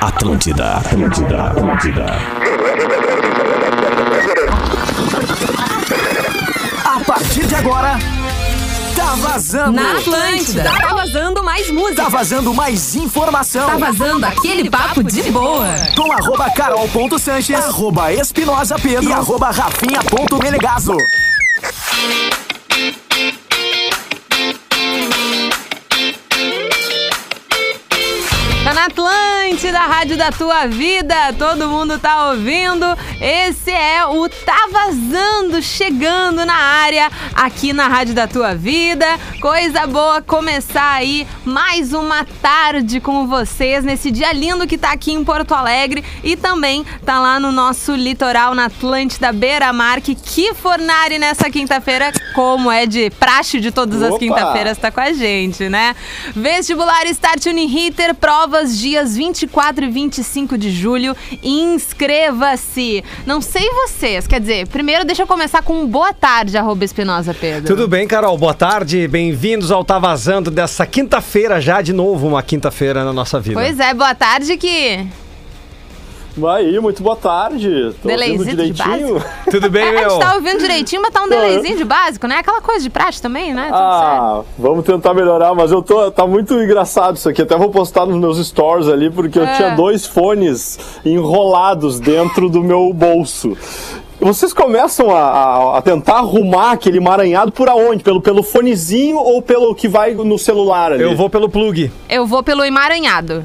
Atlântida, Atlântida, Atlântida. A partir de agora, tá vazando. Na Atlântida. Tá vazando mais música. Tá vazando mais informação. Tá vazando aquele papo de boa. Com arroba carol.sanches, arroba espinosa pedro e arroba rafinha.melegazo. Atlântida, a rádio da tua vida. Todo mundo tá ouvindo. Esse é o Tá Vazando, chegando na área aqui na rádio da tua vida. Coisa boa começar aí mais uma tarde com vocês nesse dia lindo que tá aqui em Porto Alegre e também tá lá no nosso litoral na Atlântida Beira Mar. Que, que fornari nessa quinta-feira, como é de praxe de todas as quinta-feiras, tá com a gente, né? Vestibular Start Uniriter, provas dias 24 e 25 de julho. Inscreva-se! Não sei vocês, quer dizer, primeiro deixa eu começar com um boa tarde, arroba Espinosa Pedro. Tudo bem, Carol? Boa tarde. Bem-vindos ao Tá Vazando dessa quinta-feira, já de novo uma quinta-feira na nossa vida. Pois é, boa tarde que... Aí, muito boa tarde. Tô Delayzinho de direitinho. Tudo bem, a meu? gente tá ouvindo direitinho, mas tá um Não, eu- delayzinho de básico, né? Aquela coisa de praxe também, né? Tudo certo. Ah, vamos tentar melhorar, mas eu tô. Tá muito engraçado isso aqui. Até vou postar nos meus stories ali, porque eu É. tinha dois fones enrolados dentro do meu bolso. Vocês começam a, a- a tentar arrumar aquele emaranhado por aonde? Pelo, pelo fonezinho ou pelo que vai no celular ali? Eu vou pelo plug. Eu vou pelo emaranhado.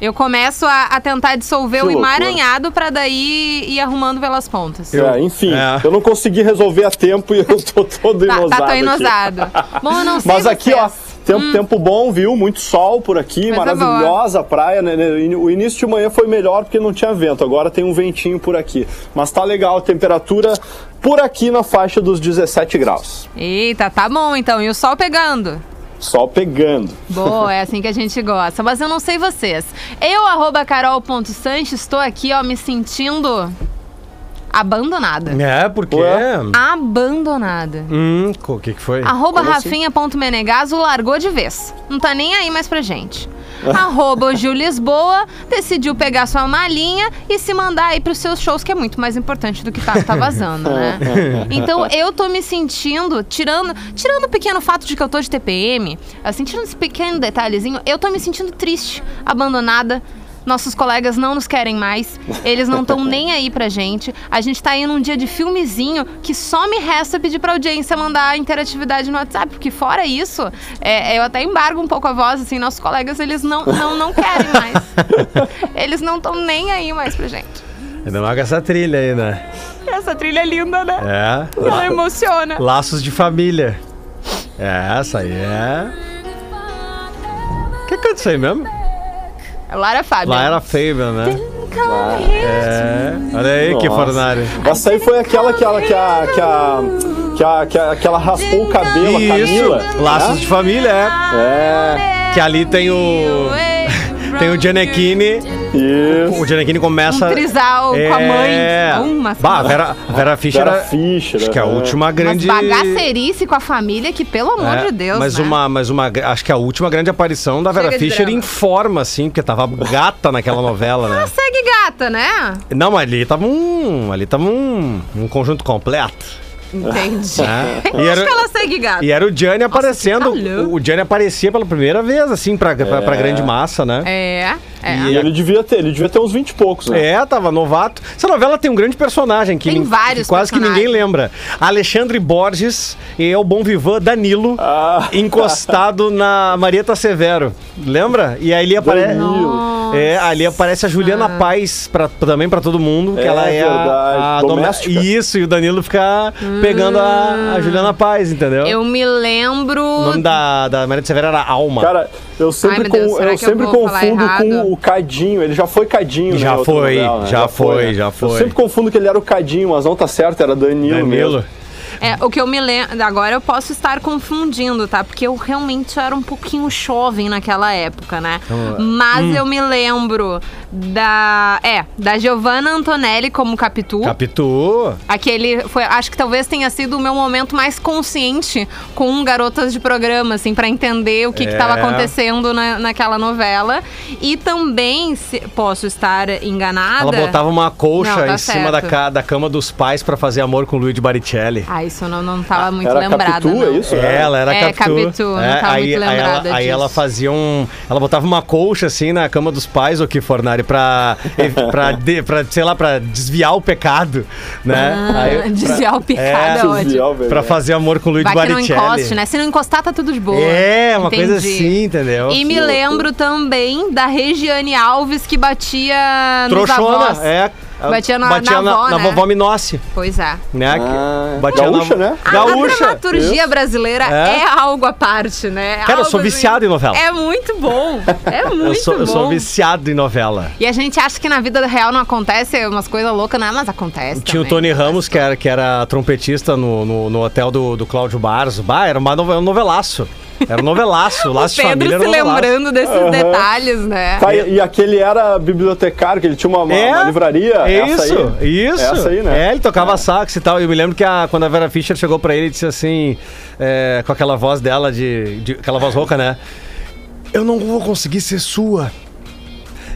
Eu começo a, a tentar dissolver Que o emaranhado pra daí ir arrumando pelas pontas. É, enfim, É. eu não consegui resolver a tempo e eu tô todo Tá, enosado. tá tô aqui. enosado. Bom, eu não sei Mas aqui, ó, tempo, tempo bom, viu? Muito sol por aqui, Coisa maravilhosa a praia. né? O início de manhã foi melhor porque não tinha vento, agora tem um ventinho por aqui. Mas tá legal, a temperatura por aqui na faixa dos 17 graus. Eita, tá bom então. E o sol pegando. Sol pegando. Boa, é assim que a gente gosta. Mas eu não sei vocês. Eu, arroba carol.sanches, estou aqui, ó, me sentindo abandonada. É, porque. Abandonada. Hum, o que, que foi? Arroba assim? rafinha.menegaso largou de vez. Não tá nem aí mais pra gente. Arroba Gil Lisboa decidiu pegar sua malinha e se mandar aí pros seus shows, que é muito mais importante do que tá, tá vazando, né? Então eu tô me sentindo, tirando, tirando o pequeno fato de que eu tô de TPM, assim, tirando esse pequeno detalhezinho, eu tô me sentindo triste, abandonada. Nossos colegas não nos querem mais, eles não estão nem aí pra gente. A gente tá aí num dia de filmezinho que só me resta pedir pra audiência mandar interatividade no WhatsApp, porque fora isso, é, eu até embargo um pouco a voz, assim, nossos colegas, eles não, não, não querem mais. Eles não estão nem aí mais pra gente. Ainda mais com essa trilha aí, né? Essa trilha é linda, né? É. Ela emociona. Laços de família. É, essa aí é. O que canta isso aí mesmo? É Lara Fábio. Lá era Fabian, né? É. Olha aí que fornário. Essa aí foi aquela que, ela, que, a, que, a, que, a, que, a, que ela raspou o cabelo, a Isso. Camila. Laços né? de família, é. É, Que ali tem o. Tem o Gianecchini. isso. O Gianecchini começa. Um trisal com a mãe. É. Uma Bah, a Vera, a Vera Fischer Vera era- Fischer, Acho que é a é. última grande. Mas bagacerice com a família, que pelo amor É, de Deus, mas né? uma, mas uma, acho que a última grande aparição da Vera Chega Fischer drama. em forma, assim, porque tava gata naquela novela, né? Segue gata, né? Não, mas ali tava um, ali tava um, um conjunto completo. Entendi. né? Eu E acho era, que ela segue gata. e era o Gianni aparecendo. calor. O, Gianni aparecia pela primeira vez, assim, pra, pra, pra grande massa, né? É, é. E ele devia ter, ele devia ter uns 20 e poucos, né? É, tava novato. Essa novela tem um grande personagem que, Tem vários que quase que ninguém lembra. Alexandre Borges e é o bom vivan Danilo Ah. encostado na Marieta Severo. Lembra? E aí ali aparece Danilo. É, ali aparece a Juliana Paz pra, também pra todo mundo, que É, ela é a- verdade. a, dome- Doméstica. Isso, e o Danilo fica pegando a, a Juliana Paz, entendeu? Eu me lembro. O nome da, da Marieta Severo era Alma. Cara, eu sempre, Ai, Deus, com- eu eu sempre falar confundo com o Cadinho. Ele já foi Cadinho, Já né, foi, novela, né? já foi, né? já Eu foi. sempre confundo que ele era o Cadinho, mas não tá certo, era Danilo, Danilo. mesmo. É, o que eu me lembro. Agora eu posso estar confundindo, tá? Porque eu realmente era um pouquinho jovem naquela época, né? Então, Mas hum. eu me lembro Da. É, da Giovanna Antonelli como Capitu. Capitu. Aquele foi, acho que talvez tenha sido o meu momento mais consciente com garotas de programa, assim, pra entender o que É. estava acontecendo na, naquela novela. E também, se, posso estar enganada. Ela botava uma colcha Não, tá em cima da, certo. da cama dos pais pra fazer amor com o Luigi Baricelli. Ah, isso eu não, não tava muito Era lembrada. Capitu, não. é isso? É, ela era É, Capitu. Capitu, não tava aí, muito aí ela, lembrada aí ela disso. fazia um. Ela botava uma colcha assim na cama dos pais, o que Fornari, pra, pra, de- pra, sei lá, pra desviar o pecado, né? Ah, Aí- pra- desviar o pecado É, é. Desviar. Pra fazer amor com o Luigi Vai que não Baricelli. encoste, né? Se não encostar, tá tudo de boa. É, uma Entendi. coisa assim, entendeu? E me lembro também da Regiane Alves que batia nos Trouxona, avós. é. Batia na- batia na avó, na né? vovó Minossi, Pois é. né? Ah, batia gaúcha, na, né? A- A Gaúcha. dramaturgia brasileira É. é. algo à parte, né? Cara, eu Algo, sou assim, viciado em novela. É muito bom. É muito Eu sou, bom. eu sou viciado em novela. E a gente acha que na vida real não acontece umas coisas loucas, né? Mas acontece. Tinha o também. Tony Ramos, que era, que era trompetista no, no, no hotel do, do Cláudio Barzo. Bah, era uma um novelaço. Era um novelaço. O Laço de Pedro família era se novelaço. lembrando desses detalhes, né? Tá, e, e aquele era bibliotecário, que ele tinha uma, uma- É, uma livraria. essa Isso, aí. isso. Essa aí, né? É, ele tocava sax e tal. Eu me lembro que a- quando a Vera Fischer chegou pra ele e disse assim, é, com aquela voz dela, de, de- aquela voz rouca, né? Eu não vou conseguir ser sua.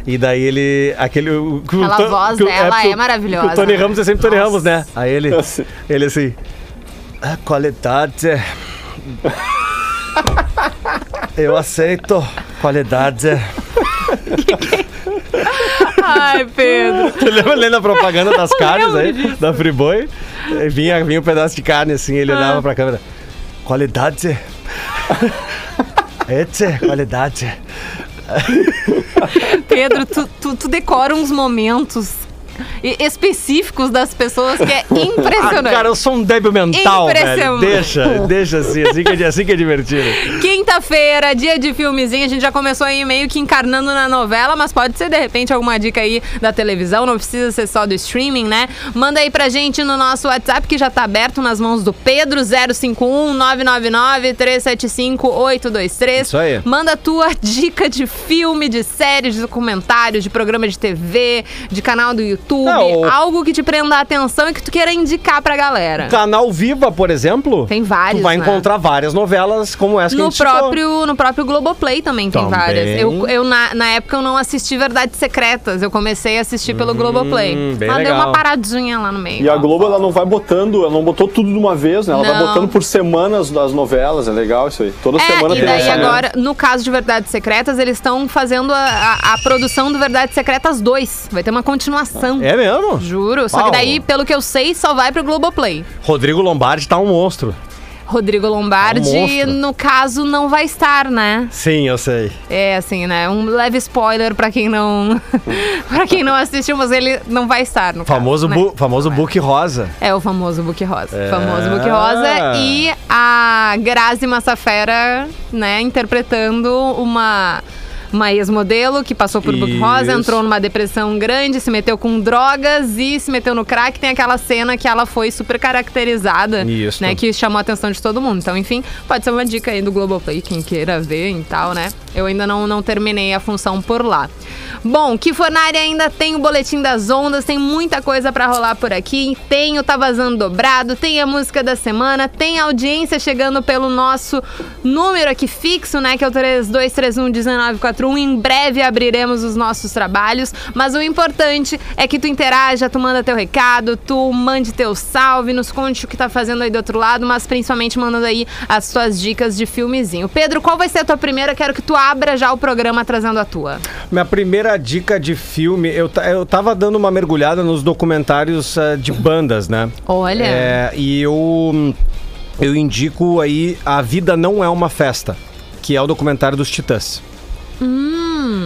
E daí ele. Aquele, o- que o Aquela To- voz o- dela é o- maravilhosa, O Tony? Ramos é sempre Tony Nossa. Ramos, né? Aí ele. Assim. Ele assim. A qualidade. Eu aceito qualidade. Ai, Pedro. Tu lembra lendo a propaganda das carnes aí? disso. Da Friboi? Vinha, vinha um pedaço de carne assim, ele Ah. olhava pra câmera. Qualidade. Ete, qualidade. Pedro, tu, tu, tu decora uns momentos específicos das pessoas que é Ah, impressionante. cara, eu sou um débil mental, velho. Impressionante. Deixa, deixa assim, assim que, é, assim que é divertido. Quinta-feira, dia de filmezinho, a gente já começou aí meio que encarnando na novela, mas pode ser de repente alguma dica aí da televisão, não precisa ser só do streaming, né? Manda aí pra gente no nosso WhatsApp que já tá aberto nas mãos do Pedro 051 999 375 823. Isso aí. Manda a tua dica de filme, de série, de documentário, de programa de TV, de canal do YouTube, Não, o- algo que te prenda a atenção e que tu queira indicar pra galera. Canal Viva, por exemplo. Tem vários, Tu vai né? encontrar várias novelas como essa que a No gente citou. próprio, no próprio Globoplay também tem Também. várias. Eu, eu na, na época eu não assisti Verdades Secretas, eu comecei a assistir pelo Globoplay. Hum, bem Ela deu legal. uma paradinha lá no meio. E a Globo, ela não vai botando, ela não botou tudo de uma vez, né? Ela vai Não. botando por semanas das novelas, é legal isso aí. Toda semana É, e tem daí lançamento. agora, no caso de Verdades Secretas, eles estão fazendo a, a- a produção do Verdades Secretas 2. Vai ter uma continuação. É mesmo? Juro. Só Uau. que daí, pelo que eu sei, só vai pro Globoplay. Rodrigo Lombardi tá um monstro. Rodrigo Lombardi, É um no caso, não vai estar, né? Sim, eu sei. É, assim, né? Um leve spoiler pra quem não. pra quem não assistiu, mas ele não vai estar no Famoso, caso, né? bu, famoso book rosa. É o famoso Book Rosa. É. Famoso Book Rosa. E a Grazi Massafera, né, interpretando uma. Uma ex-modelo que passou por Book Rosa, entrou numa depressão grande, se meteu com drogas e se meteu no crack. Tem aquela cena que ela foi super caracterizada, Isso. né? Que chamou a atenção de todo mundo. Então, enfim, pode ser uma dica aí do Globoplay, quem queira ver e tal, né? Eu ainda não, não terminei a função por lá. Bom, que Fornari ainda tem o Boletim das Ondas, tem muita coisa pra rolar por aqui. Tem o Tá Vazando Dobrado, tem a música da semana, tem a audiência chegando pelo nosso número aqui fixo, né? Que é o 3231-1941. Em breve abriremos os nossos trabalhos, mas o importante é que tu interaja, tu manda teu recado, tu mande teu salve, nos conte o que tá fazendo aí do outro lado, mas principalmente mandando aí as tuas dicas de filmezinho. Pedro, qual vai ser a tua primeira? Quero que tu abra já o programa trazendo a tua. Minha primeira dica de filme, eu, eu tava dando uma mergulhada nos documentários eh, de bandas, né? Olha. É, e eu, eu indico aí A Vida Não É Uma Festa, que é o documentário dos Titãs.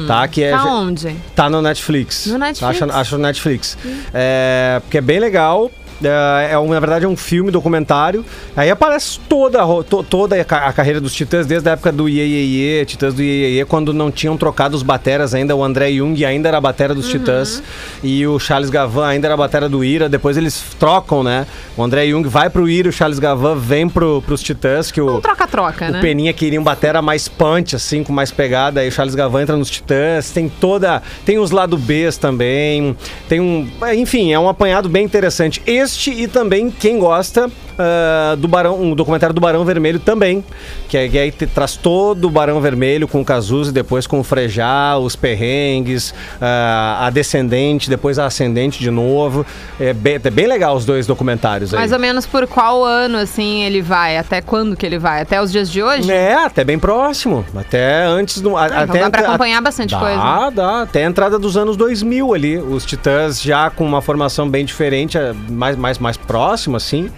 Tá? Que é, Tá onde? Tá no Netflix. No Netflix? Acha, acha no Netflix. É, porque é bem legal. É, é um- na verdade, é um filme documentário. Aí aparece toda, to- toda a, ca- a carreira dos Titãs, desde a época do Iê, Iê, Iê, Titãs do Iê, Iê, quando não tinham trocado os bateras ainda. O André Jung ainda era a batera dos Titãs. E o Charles Gavan ainda era a batera do Ira. Depois eles trocam, né? O André Jung vai pro Ira, o Charles Gavan vem pro, pros Titãs, que o... Troca-troca, né? O Peninha queria um batera mais punch, assim, com mais pegada. Aí o Charles Gavan entra nos Titãs. Tem toda. Tem os lado Bs também. Tem um. Enfim, é um apanhado bem interessante. Este e também quem gosta. Ah, do Barão, um documentário do Barão Vermelho também, que, é, que aí te- traz todo o Barão Vermelho com o Cazuza e depois com o Frejá, os perrengues, ah, a Descendente, depois a Ascendente de novo. É bem, é bem legal os dois documentários aí. Mais ou menos por qual ano, assim, ele vai? Até quando que ele vai? Até os dias de hoje? É, até bem próximo. Até antes do. a- então até dá pra acompanhar bastante dá, coisa. Dá, Até a entrada dos anos 2000 ali. Os Titãs já com uma formação bem diferente, eh, mais, mais, mais próxima, assim.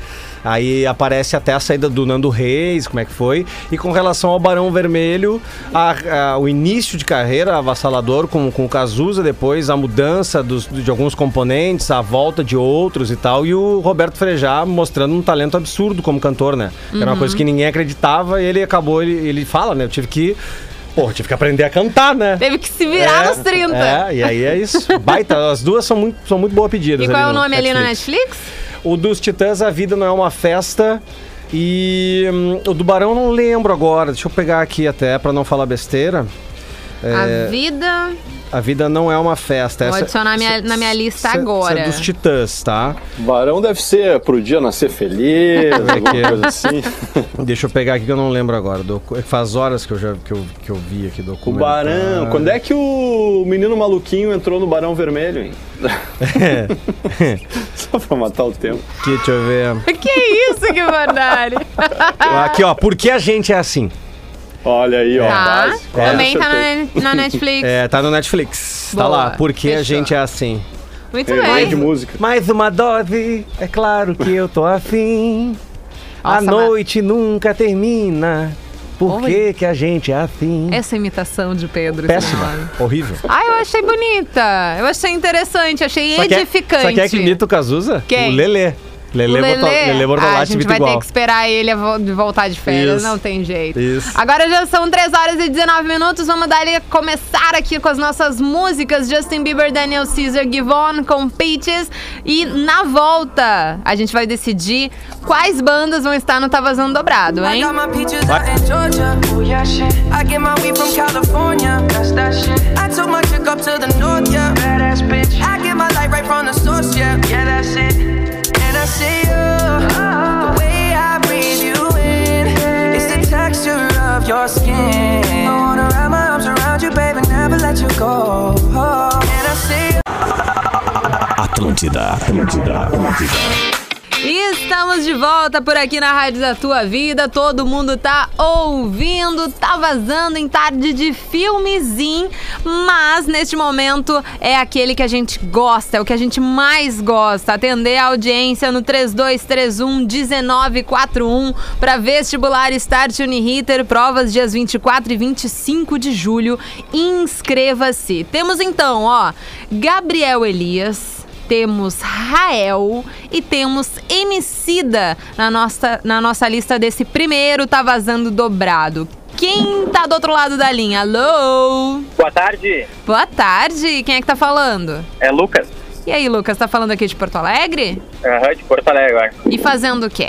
Aí aparece até a saída do Nando Reis, como é que foi. E com relação ao Barão Vermelho, a- a- o início de carreira avassalador com, com o Cazuza, depois a mudança dos, de alguns componentes, a volta de outros e tal. E o Roberto Frejá mostrando um talento absurdo como cantor, né? Era uma coisa que ninguém acreditava e ele acabou, ele, ele fala, né? Eu tive que. Pô, tive que aprender a cantar, né? Teve que se virar É, nos 30. É, e aí é isso. Baita, as duas são muito, são muito boa pedidas. E qual é o nome ali na Netflix? O dos Titãs, A Vida Não É Uma Festa. E hum, o do Barão não lembro agora. Deixa eu pegar aqui até pra não falar besteira. É, A vida. A vida não é uma festa. Vou Essa- adicionar minha- na minha lista agora. Essa é dos Titãs, tá? Barão deve ser pro dia nascer feliz, alguma é. coisa assim. Deixa eu pegar aqui que eu não lembro agora. Faz horas que eu já que eu, que eu vi aqui O documentário. Barão. Quando é que o menino maluquinho entrou no Barão Vermelho, hein? Só pra matar o tempo. Aqui, deixa eu ver. Que isso, que verdade. Aqui, ó. Por que a gente é assim? Olha aí, ó. Tá. base. Também tá Acertei. na, na Netflix. É, tá no Netflix. Tá Boa, lá. Por que a fechou. gente é assim? Muito Tem mais de bem. música. Mais uma dose, é claro que eu tô afim. a Nossa, noite nunca termina. Por que, que a gente é assim? Essa imitação de Pedro. Péssima. Horrível. Ah, eu achei bonita. Eu achei interessante, achei Só que é- edificante. Só que é que imita o Cazuza? Quem? O Lelê. Lelê, O Bortol- Lelê ah, a gente vai igual. ter que esperar ele voltar de férias, Isso. não tem jeito. Isso. Agora já são 3 horas e 19 minutos, vamos dar ali começar aqui com as nossas músicas. Justin Bieber, Daniel Caesar, Give On com Peaches. E na volta, a gente vai decidir quais bandas vão estar no Tá Vazando Dobrado, I hein? got your skin. I wanna wrap my arms around you, baby, never let you go. I see. Atlântida, Atlântida, Atlântida. Estamos de volta por aqui na Rádio da Tua Vida. Todo mundo tá ouvindo, tá vazando em tarde de filmezinho, mas neste momento é aquele que a gente gosta, é o que a gente mais gosta. Atender a audiência no 3231 1941 para vestibular Start Uniriter, provas dias 24 e 25 de julho. Inscreva-se. Temos então, ó, Gabriel Elias temos Rael e temos Emicida na nossa, na nossa lista desse primeiro Tá Vazando Dobrado. Quem tá do outro lado da linha? Alô? Boa tarde, Boa tarde, quem é que tá falando? é Lucas, E aí, Lucas, tá falando aqui de Porto Alegre? aham, de Porto Alegre agora. E fazendo o quê?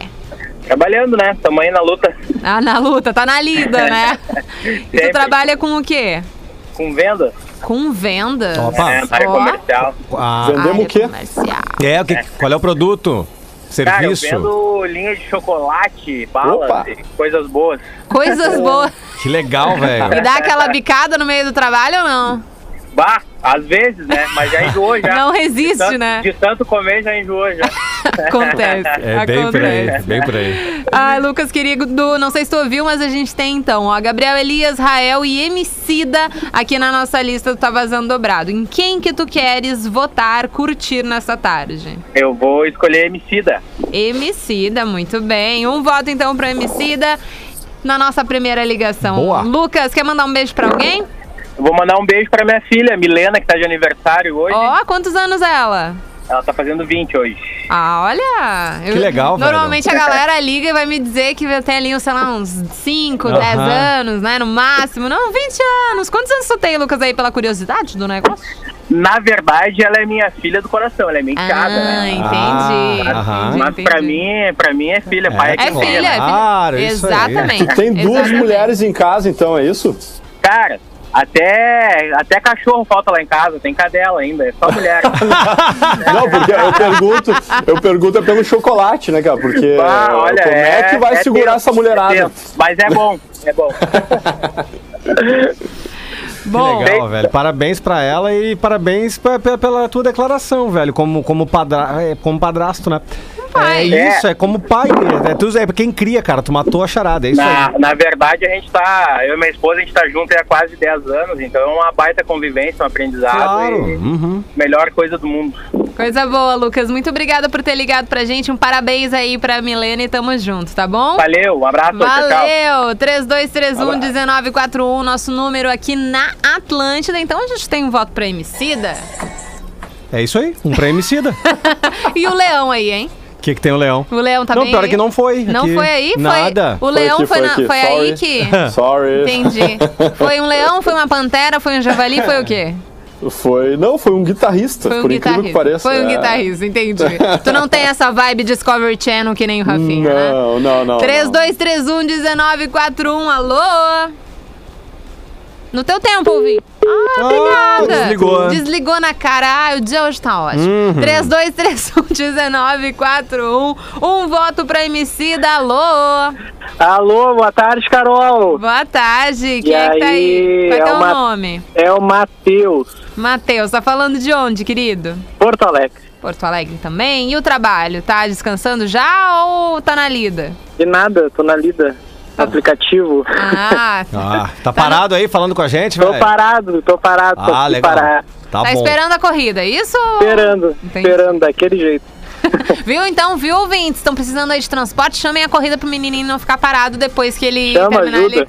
Trabalhando, né? Tamo aí na luta Ah, na luta, tá na lida, né? E tu trabalha com o quê? com venda, Com venda. Opa. é, área Ó. comercial. Ah, Vendemos o quê? comercial. é, o que, qual é o produto? Cara, eu Serviço? vendo linha de chocolate, balas, e coisas boas. Coisas boas. Que legal, velho. E dá aquela bicada no meio do trabalho ou não? Bah, às vezes, né? Mas já enjoou já. Não resiste, de tanto, né? De tanto comer já enjoou já. Acontece. É bem por aí, acontece. bem por aí. Ai, Lucas, querido, não sei se tu ouviu, mas a gente tem então, ó, Gabriel Elias, Rael e Emicida aqui na nossa lista do Tá Vazando Dobrado. Em quem que tu queres votar, curtir nessa tarde? Eu vou escolher Emicida. Emicida, muito bem. Um voto então pro Emicida na nossa primeira ligação. Boa. Lucas, quer mandar um beijo pra alguém? Vou mandar um beijo pra minha filha, Milena, que tá de aniversário hoje. Ó, quantos anos ela? Ela tá fazendo 20 hoje. Ah, olha! Que legal, velho. Normalmente a galera liga e vai me dizer que tem ali, sei lá, uns 5, 10 Aham. anos, né? No máximo. Não, 20 anos. Quantos anos tu tem, Lucas, aí, pela curiosidade do negócio? Na verdade, ela é minha filha do coração, ela é minha enteada, ah, né? entendi. Ah, entendi, Mas pra entendi. mim, pra mim é filha, pai é, É filha, filha. é filha. Claro, isso aí. Exatamente. Tem duas Exatamente. mulheres em casa, então, é isso? Cara, até, até cachorro falta lá em casa, tem cadela ainda, é só mulher. Não, porque eu pergunto, eu pergunto é pelo chocolate, né, cara? Porque Ah, olha, como é, que vai segurar tenso, essa mulherada? é. Mas é bom, é bom. Bom, Legal, velho. Parabéns pra ela e parabéns pe- pe- pela tua declaração, velho. Como, como, padra, é, como padrasto, né? Pai. É isso, é como pai. É, tu, é quem cria, cara. Tu matou a charada, é isso Na, aí. na verdade, a gente tá. Eu e minha esposa, a gente tá junto há quase 10 anos, então é uma baita convivência, um aprendizado. Claro. e Uhum. Melhor coisa do mundo. coisa boa, Lucas. Muito obrigada por ter ligado pra gente. Um parabéns aí pra Milene. Tamo junto, tá bom? Valeu, um abraço. Valeu! 3231-1941, nosso número aqui na Atlântida. Então a gente tem um voto pra Emicida. É isso aí. Um pra Emicida. E o Leão aí, hein? O que, que tem o leão? O Leão tá não, bem pior é aí? que não foi. Não aqui. foi aí? Foi- Nada. O Leão aqui, foi, foi na- foi aí que... Sorry. Entendi. Foi um leão, foi uma pantera, foi um javali, foi o quê? Foi. Não, foi um guitarrista, Foi um por incrível que guitarrista. pareça. Foi um É. guitarrista, entendi. tu não tem essa vibe Discovery Channel que nem o Rafinha, né? Não, não, não. 3231-1941, alô? No teu tempo, ouvi. Ah, obrigada. desligou. Desligou na cara. Ah, o dia hoje tá ótimo. Uhum. 3231-1941. Um voto pra MC da Alô. Alô, boa tarde, Carol. Boa tarde. Quem E é que tá aí? aí, Qual é é teu uma- nome? É o Matheus, Matheus, tá falando de onde, querido? Porto Alegre. Porto Alegre também. E o trabalho? Tá descansando já ou tá na lida? De nada, tô na lida. Aplicativo. Ah, Ah, tá parado aí falando com a gente, Tô velho? parado, tô parado, tô Ah, aqui legal. parar. Tá, tá bom. esperando a corrida, é isso? Esperando, Entendi. esperando daquele jeito. Viu? Então, viu, ouvintes? Estão precisando aí de transporte? Chamem a corrida pro menininho não ficar parado depois que ele Chama, terminar ajuda. ali.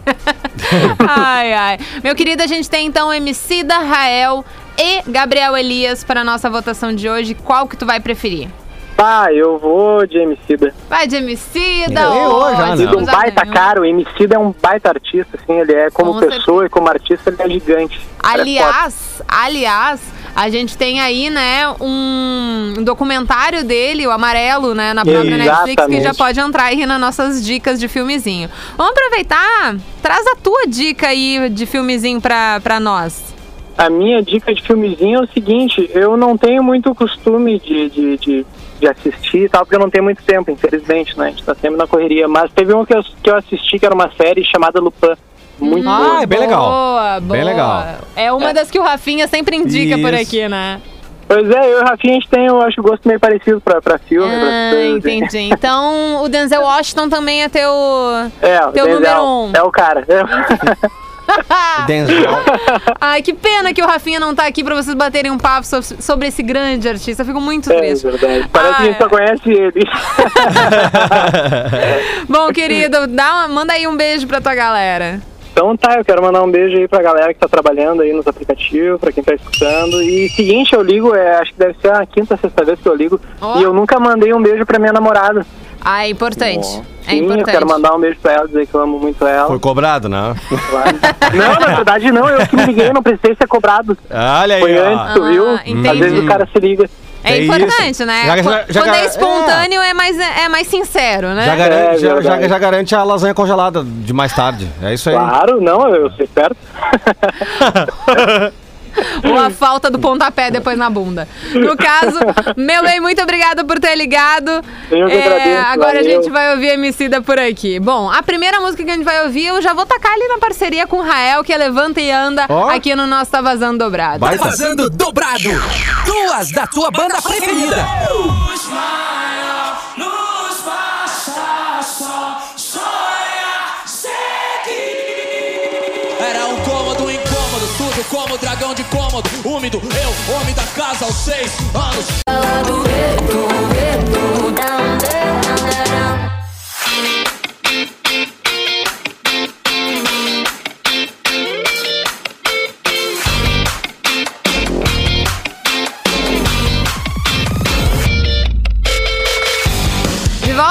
ai, ai. Meu querido, a gente tem então MC da Rael e Gabriel Elias para nossa votação de hoje. Qual que tu vai preferir? Pá, eu vou de Emicida. Vai de? Emicida é um baita cara, o Emicida é um baita artista, assim, ele é como Com pessoa e como artista, ele é gigante. É. Aliás, aliás, a gente tem aí, né, um documentário dele, o Amarelo, né, na própria Netflix, que Exatamente. já pode entrar aí nas nossas dicas de filmezinho. Vamos aproveitar, traz a tua dica aí de filmezinho pra, pra nós. A minha dica de filmezinho é o seguinte, eu não tenho muito costume de, de, de, de assistir e tal, porque eu não tenho muito tempo, infelizmente, né? A gente tá sempre na correria. Mas teve um que eu, que eu assisti, que era uma série chamada Lupin. Muito Ah, boa. é bem legal. Boa, Bem boa. legal. É uma das que o Rafinha sempre indica por Isso. aqui, né? Pois é, eu e o Rafinha, a gente tem, eu acho, gosto meio parecido pra, pra filme, pra Ah, assim. entendi. Então, o Denzel Washington também é teu... É, o Teu Denzel número um. É o cara. É. Denzel. Ai, que pena que o Rafinha não tá aqui pra vocês baterem um papo so- sobre esse grande artista. Eu fico muito É triste. verdade. Parece que a gente Ah, só conhece ele. Bom, querido, dá uma- manda aí um beijo pra tua galera. Então tá, eu quero mandar um beijo aí pra galera que tá trabalhando aí nos aplicativos, pra quem tá escutando. E seguinte, eu ligo, é, acho que deve ser a quinta, sexta vez que eu ligo. Ó. E eu nunca mandei um beijo pra minha namorada. Ah, é importante. É Sim, eu importante. quero mandar um beijo pra ela, dizer que eu amo muito ela. Foi cobrado, né? Claro. não, na verdade não, eu que me liguei, não precisei ser cobrado. Olha aí, Foi ó. antes, tu Ah, viu? entendi. Às vezes o cara se liga. É É importante, isso. né? Já- já- Quando já- é espontâneo, é, mais, é mais sincero, né? Já garante, É já, já, já garante a lasanha congelada de mais tarde. É isso aí. Claro, não, eu sei perto. Ou a falta do pontapé depois na bunda. No caso, meu bem, muito obrigada por ter ligado. Eu que É, agradeço, agora a valeu. gente vai ouvir Emicida por aqui. Bom, a primeira música que a gente vai ouvir, eu já vou tacar ali na parceria com o Rael, que é Levanta e Anda, Ó. aqui no nosso Tá Vazando Dobrado. Baita. Fazendo dobrado. Duas da tua banda preferida. Tudo como dragão de cômodo, úmido. Eu, homem da casa aos seis anos.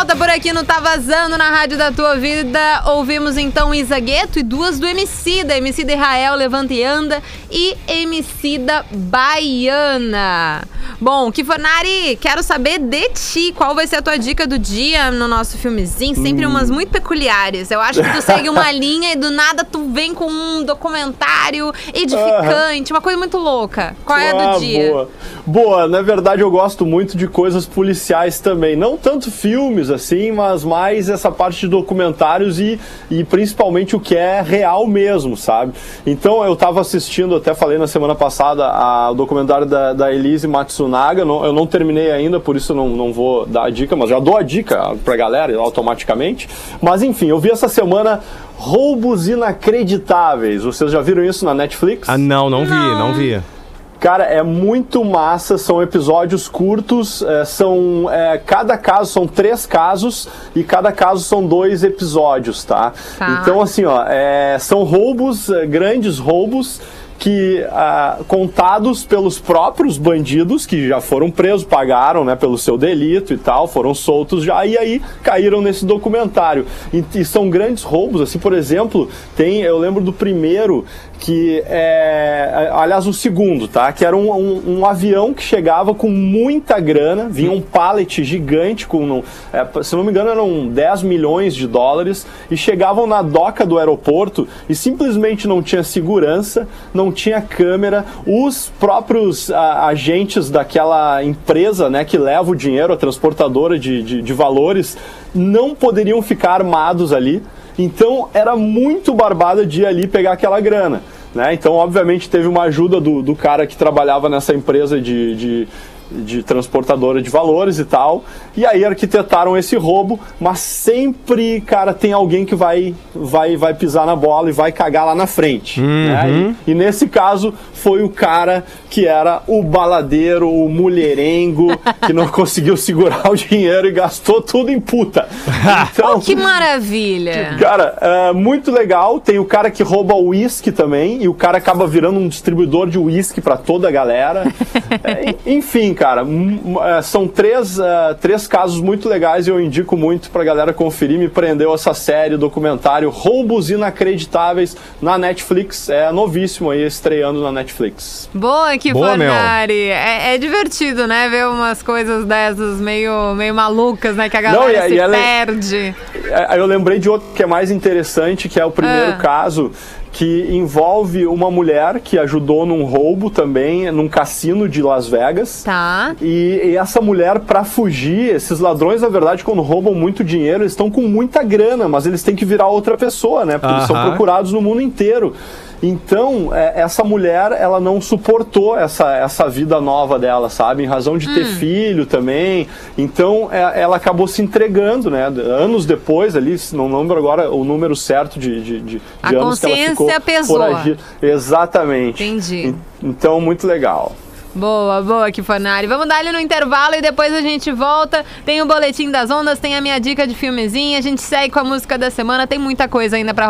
Volta por aqui no Tá Vazando na Rádio da Tua Vida. Ouvimos então Isa Gueto e duas do MC da MC da Israel, Levanta e Anda e MC da Baiana. Bom, Kifonari, quero saber de ti, qual vai ser a tua dica do dia no nosso filmezinho? Sempre umas muito peculiares. Eu acho que tu segue uma linha e do nada tu vem com um documentário edificante, uma coisa muito louca. Qual é a Ah, do dia? Boa. Boa, na verdade eu gosto muito de coisas policiais também. Não tanto filmes assim, mas mais essa parte de documentários e, e principalmente o que é real mesmo, sabe? Então eu tava assistindo, até falei na semana passada, a- o documentário da, da Elise Matsunaga. Não- eu não terminei ainda, por isso não, não vou dar a dica, mas já dou a dica pra galera automaticamente. Mas enfim, eu vi essa semana Roubos Inacreditáveis. Vocês já viram isso na Netflix? Ah, não, não vi, não vi. Cara, é muito massa, são episódios curtos, é, são é, cada caso são três casos e cada caso são dois episódios, tá? Tá. Então assim, ó, é, são roubos, é, grandes roubos que ah, contados pelos próprios bandidos que já foram presos, pagaram, né, pelo seu delito e tal, foram soltos já e aí caíram nesse documentário. E, e são grandes roubos, assim, por exemplo, tem, eu lembro do primeiro que é, aliás, o segundo, tá? Que era um, um- um avião que chegava com muita grana, vinha um pallet gigante com, um, é, se não me engano, eram 10 milhões de dólares e chegavam na doca do aeroporto e simplesmente não tinha segurança, não tinha câmera, os próprios a- agentes daquela empresa, né, que leva o dinheiro, a transportadora de, de, de valores, não poderiam ficar armados ali. Então era muito barbada de ir ali pegar aquela grana. Né? Então, obviamente, teve uma ajuda do, do cara que trabalhava nessa empresa de, de, de transportadora de valores e tal. E aí arquitetaram esse roubo, mas sempre, cara, tem alguém que vai, vai, vai pisar na bola e vai cagar lá na frente. né? E, e nesse caso foi o cara que era o baladeiro, o mulherengo, que não conseguiu segurar o dinheiro e gastou tudo em puta. Então, Oh, que maravilha! Cara, é muito legal. Tem o cara que rouba o uísque também, e o cara acaba virando um distribuidor de uísque pra toda a galera. É, enfim, cara, é, são três, é, três casos muito legais e eu indico muito pra galera conferir. Me prendeu essa série, documentário Roubos Inacreditáveis na Netflix. É novíssimo aí, estreando na Netflix. Boa, que Boa. É, é divertido, né? Ver umas coisas dessas meio, meio malucas, né? Que a galera Não, e se e ela é- perde. É, Eu lembrei de outro que é mais interessante, que é o primeiro Ah. caso que envolve uma mulher que ajudou num roubo também, num cassino de Las Vegas. Tá. E, e essa mulher, pra fugir, esses ladrões, na verdade, quando roubam muito dinheiro, eles estão com muita grana, mas eles têm que virar outra pessoa, né? Porque eles são procurados no mundo inteiro. Então, é, essa mulher, ela não suportou essa, essa vida nova dela, sabe? Em razão de ter filho também. Então, é- ela acabou se entregando, né? Anos depois, ali, não lembro agora o número certo de, de, de, A de anos que ela ficou consciência pesou. foragida. Exatamente. Entendi. En- Então, muito legal. Boa, boa, Kifonari. Vamos dar ali no intervalo e depois a gente volta. Tem o Boletim das Ondas, tem a minha dica de filmezinho. A gente segue com a música da semana. Tem muita coisa ainda pra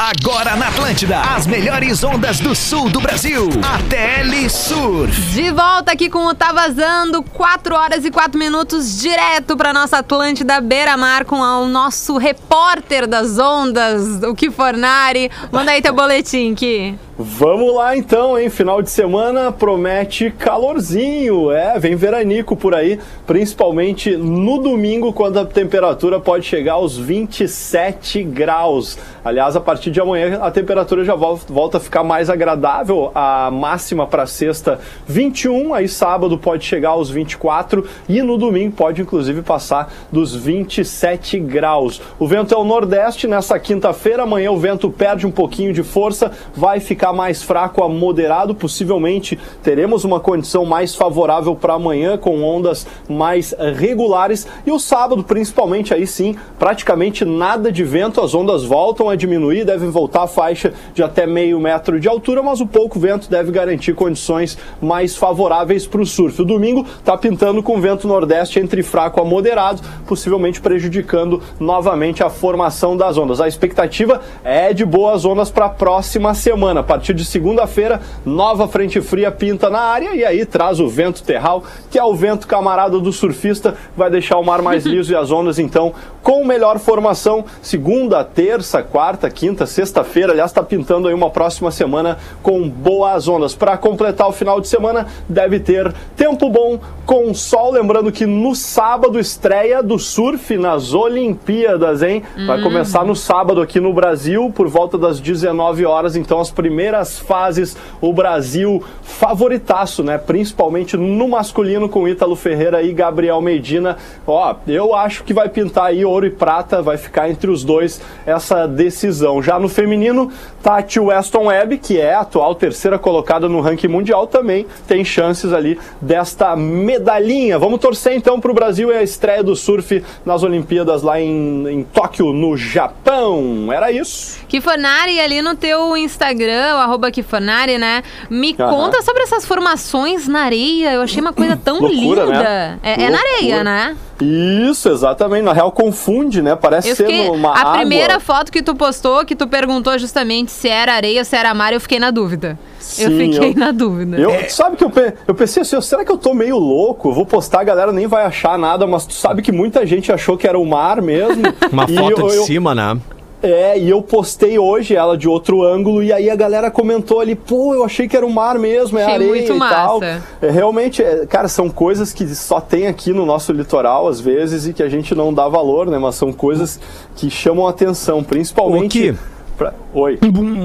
Agora na Atlântida, as melhores ondas do sul do Brasil. ATL Surf. De volta aqui com o Tá Vazando, 4 horas e 4 minutos, direto pra nossa Atlântida Beira Mar com o nosso repórter das ondas, o Kifornari. Manda aí teu boletim, Ki. Vamos lá então, hein? Final de semana promete calorzinho. É, vem veranico por aí, principalmente no domingo, quando a temperatura pode chegar aos 27 graus. Aliás, a partir de amanhã a temperatura já vol- volta a ficar mais agradável. A máxima para sexta 21, aí sábado pode chegar aos 24 e no domingo pode inclusive passar dos 27 graus. O vento é o nordeste nessa quinta-feira, amanhã o vento perde um pouquinho de força, vai ficar mais fraco a moderado, possivelmente teremos uma condição mais favorável para amanhã com ondas mais regulares e o sábado principalmente aí sim, praticamente nada de vento, as ondas voltam a diminuir, deve devem voltar à faixa de até meio metro de altura, mas o pouco vento deve garantir condições mais favoráveis para o surf. O domingo está pintando com vento nordeste entre fraco a moderado, possivelmente prejudicando novamente a formação das ondas. A expectativa é de boas ondas para a próxima semana. A partir de segunda-feira, nova frente fria pinta na área e aí traz o vento terral, que é o vento camarada do surfista, vai deixar o mar mais liso e as ondas então com melhor formação. Segunda, terça, quarta, quinta, sexta-feira, aliás, está pintando aí uma próxima semana com boas ondas. Para completar o final de semana, deve ter tempo bom com sol. Lembrando que no sábado, estreia do surf nas Olimpíadas, hein? Vai começar no sábado aqui no Brasil, por volta das 19 horas. Então, as primeiras fases, o Brasil favoritaço, né? Principalmente no masculino, com Ítalo Ferreira e Gabriel Medina. Ó, eu acho que vai pintar aí ouro e prata, vai ficar entre os dois essa decisão. Já no feminino, Tati Weston Webb, que é a atual terceira colocada no ranking mundial, também tem chances ali desta medalhinha. Vamos torcer então para o Brasil e a estreia do surf nas Olimpíadas lá em, em Tóquio, no Japão. Era isso. Kifonari, ali no teu Instagram, arroba Kifonari, né? Me conta sobre essas formações na areia. Eu achei uma coisa tão Loucura, linda. né? É, é na areia, né? Isso, exatamente. Na real, confunde, né? Parece Eu ser fiquei, uma a água. primeira foto que tu postou, que tu perguntou justamente se era areia ou se era mar, eu fiquei na dúvida. eu Sim, fiquei eu- na dúvida. Eu, tu sabe que eu, eu pensei assim, será que eu tô meio louco? Eu vou postar, a galera nem vai achar nada, mas tu sabe que muita gente achou que era o mar mesmo. Uma foto eu- de eu- cima, né? É, e eu postei hoje ela de outro ângulo, e aí a galera comentou ali, pô, eu achei que era o mar mesmo, é Achei areia muito e tal. massa. É, realmente, é, cara, são coisas que só tem aqui no nosso litoral, às vezes, e que a gente não dá valor, né? Mas são coisas que chamam atenção, principalmente. O que? Pra- Oi.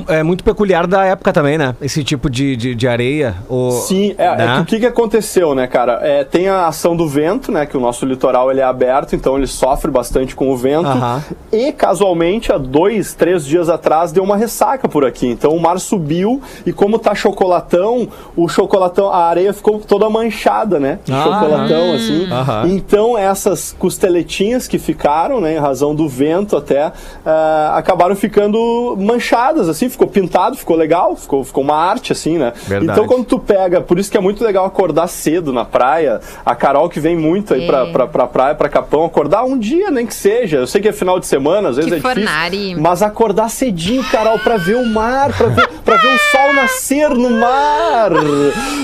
É muito peculiar da época também, né? Esse tipo de, de, de areia. Sim, é, é né? que o que, que aconteceu, né, cara? É, tem a ação do vento, né? Que o nosso litoral ele é aberto, então ele sofre bastante com o vento. Aham. E casualmente, há dois, três dias atrás, deu uma ressaca por aqui. Então o mar subiu e como tá chocolatão, o chocolatão, a areia ficou toda manchada, né? De Ah. chocolatão, assim. Aham. Então essas costeletinhas que ficaram, né, em razão do vento até, ah, acabaram ficando manchadas, assim, ficou pintado, ficou legal, ficou, ficou uma arte, assim, né? Verdade. Então quando tu pega, por isso que é muito legal acordar cedo na praia, a Carol que vem muito aí É. pra, pra, pra praia, pra Capão, acordar um dia, nem que seja, eu sei que é final de semana, às vezes Que é difícil, fornari. mas acordar cedinho, Carol, pra ver o mar, pra ver, pra ver o sol nascer no mar,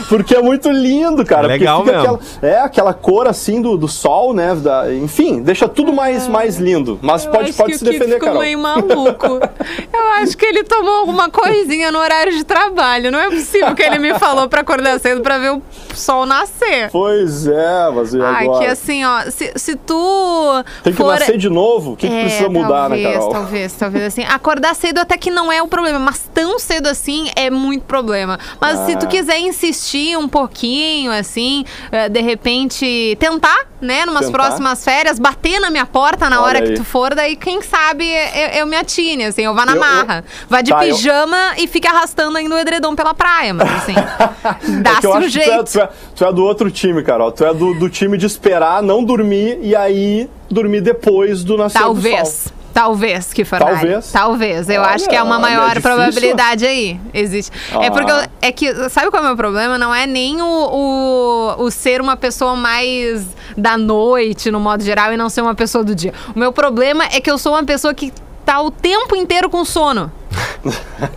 porque é muito lindo, cara, É legal porque fica mesmo. aquela, é aquela cor assim do, do sol, né, da- enfim, deixa tudo mais, mais lindo, mas Eu pode, acho pode que se Kiko defender, ficou Carol. meio maluco. Eu acho que ele tomou alguma coisinha no horário de trabalho. Não é possível que ele me falou pra acordar cedo pra ver o sol nascer. Pois é, mas e Ai, agora? que assim, ó, se, se tu Tem que for... nascer de novo? O que, que É, precisa mudar, talvez, né, Carol? Talvez, talvez assim. Acordar cedo até que não é o problema, mas tão cedo assim é muito problema. Mas se tu Ah. quiser insistir um pouquinho, assim, eh, de repente tentar, né, numas Tentar. próximas férias, bater na minha porta na Olha hora que aí. tu for, daí quem sabe eu, eu me atine, assim, eu vá na Eu- eu- marra. Vá de Tá, eu- pijama e fique arrastando ainda o edredom pela praia, mas assim, É dá-se eu um acho que tu é, jeito. tu, é, tu é do outro time, Carol. Tu é do, do time de esperar, não dormir e aí dormir depois do nascer do sol. Talvez. Talvez, que Ferrari. Talvez. Talvez. Eu Olha, acho que é uma é maior difícil. probabilidade aí. Existe. É Ah. porque eu- é que sabe qual é o meu problema? Não é nem o, o, o ser uma pessoa mais da noite, no modo geral, e não ser uma pessoa do dia. O meu problema é que eu sou uma pessoa que tá o tempo inteiro com sono.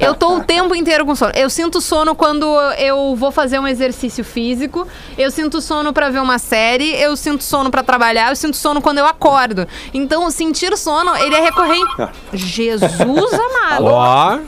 Eu tô o tempo inteiro com sono. Eu sinto sono quando eu vou fazer um exercício físico, eu sinto sono pra ver uma série, eu sinto sono pra trabalhar, eu sinto sono quando eu acordo. Então, sentir sono, ele é recorrente. Jesus amado. Ó,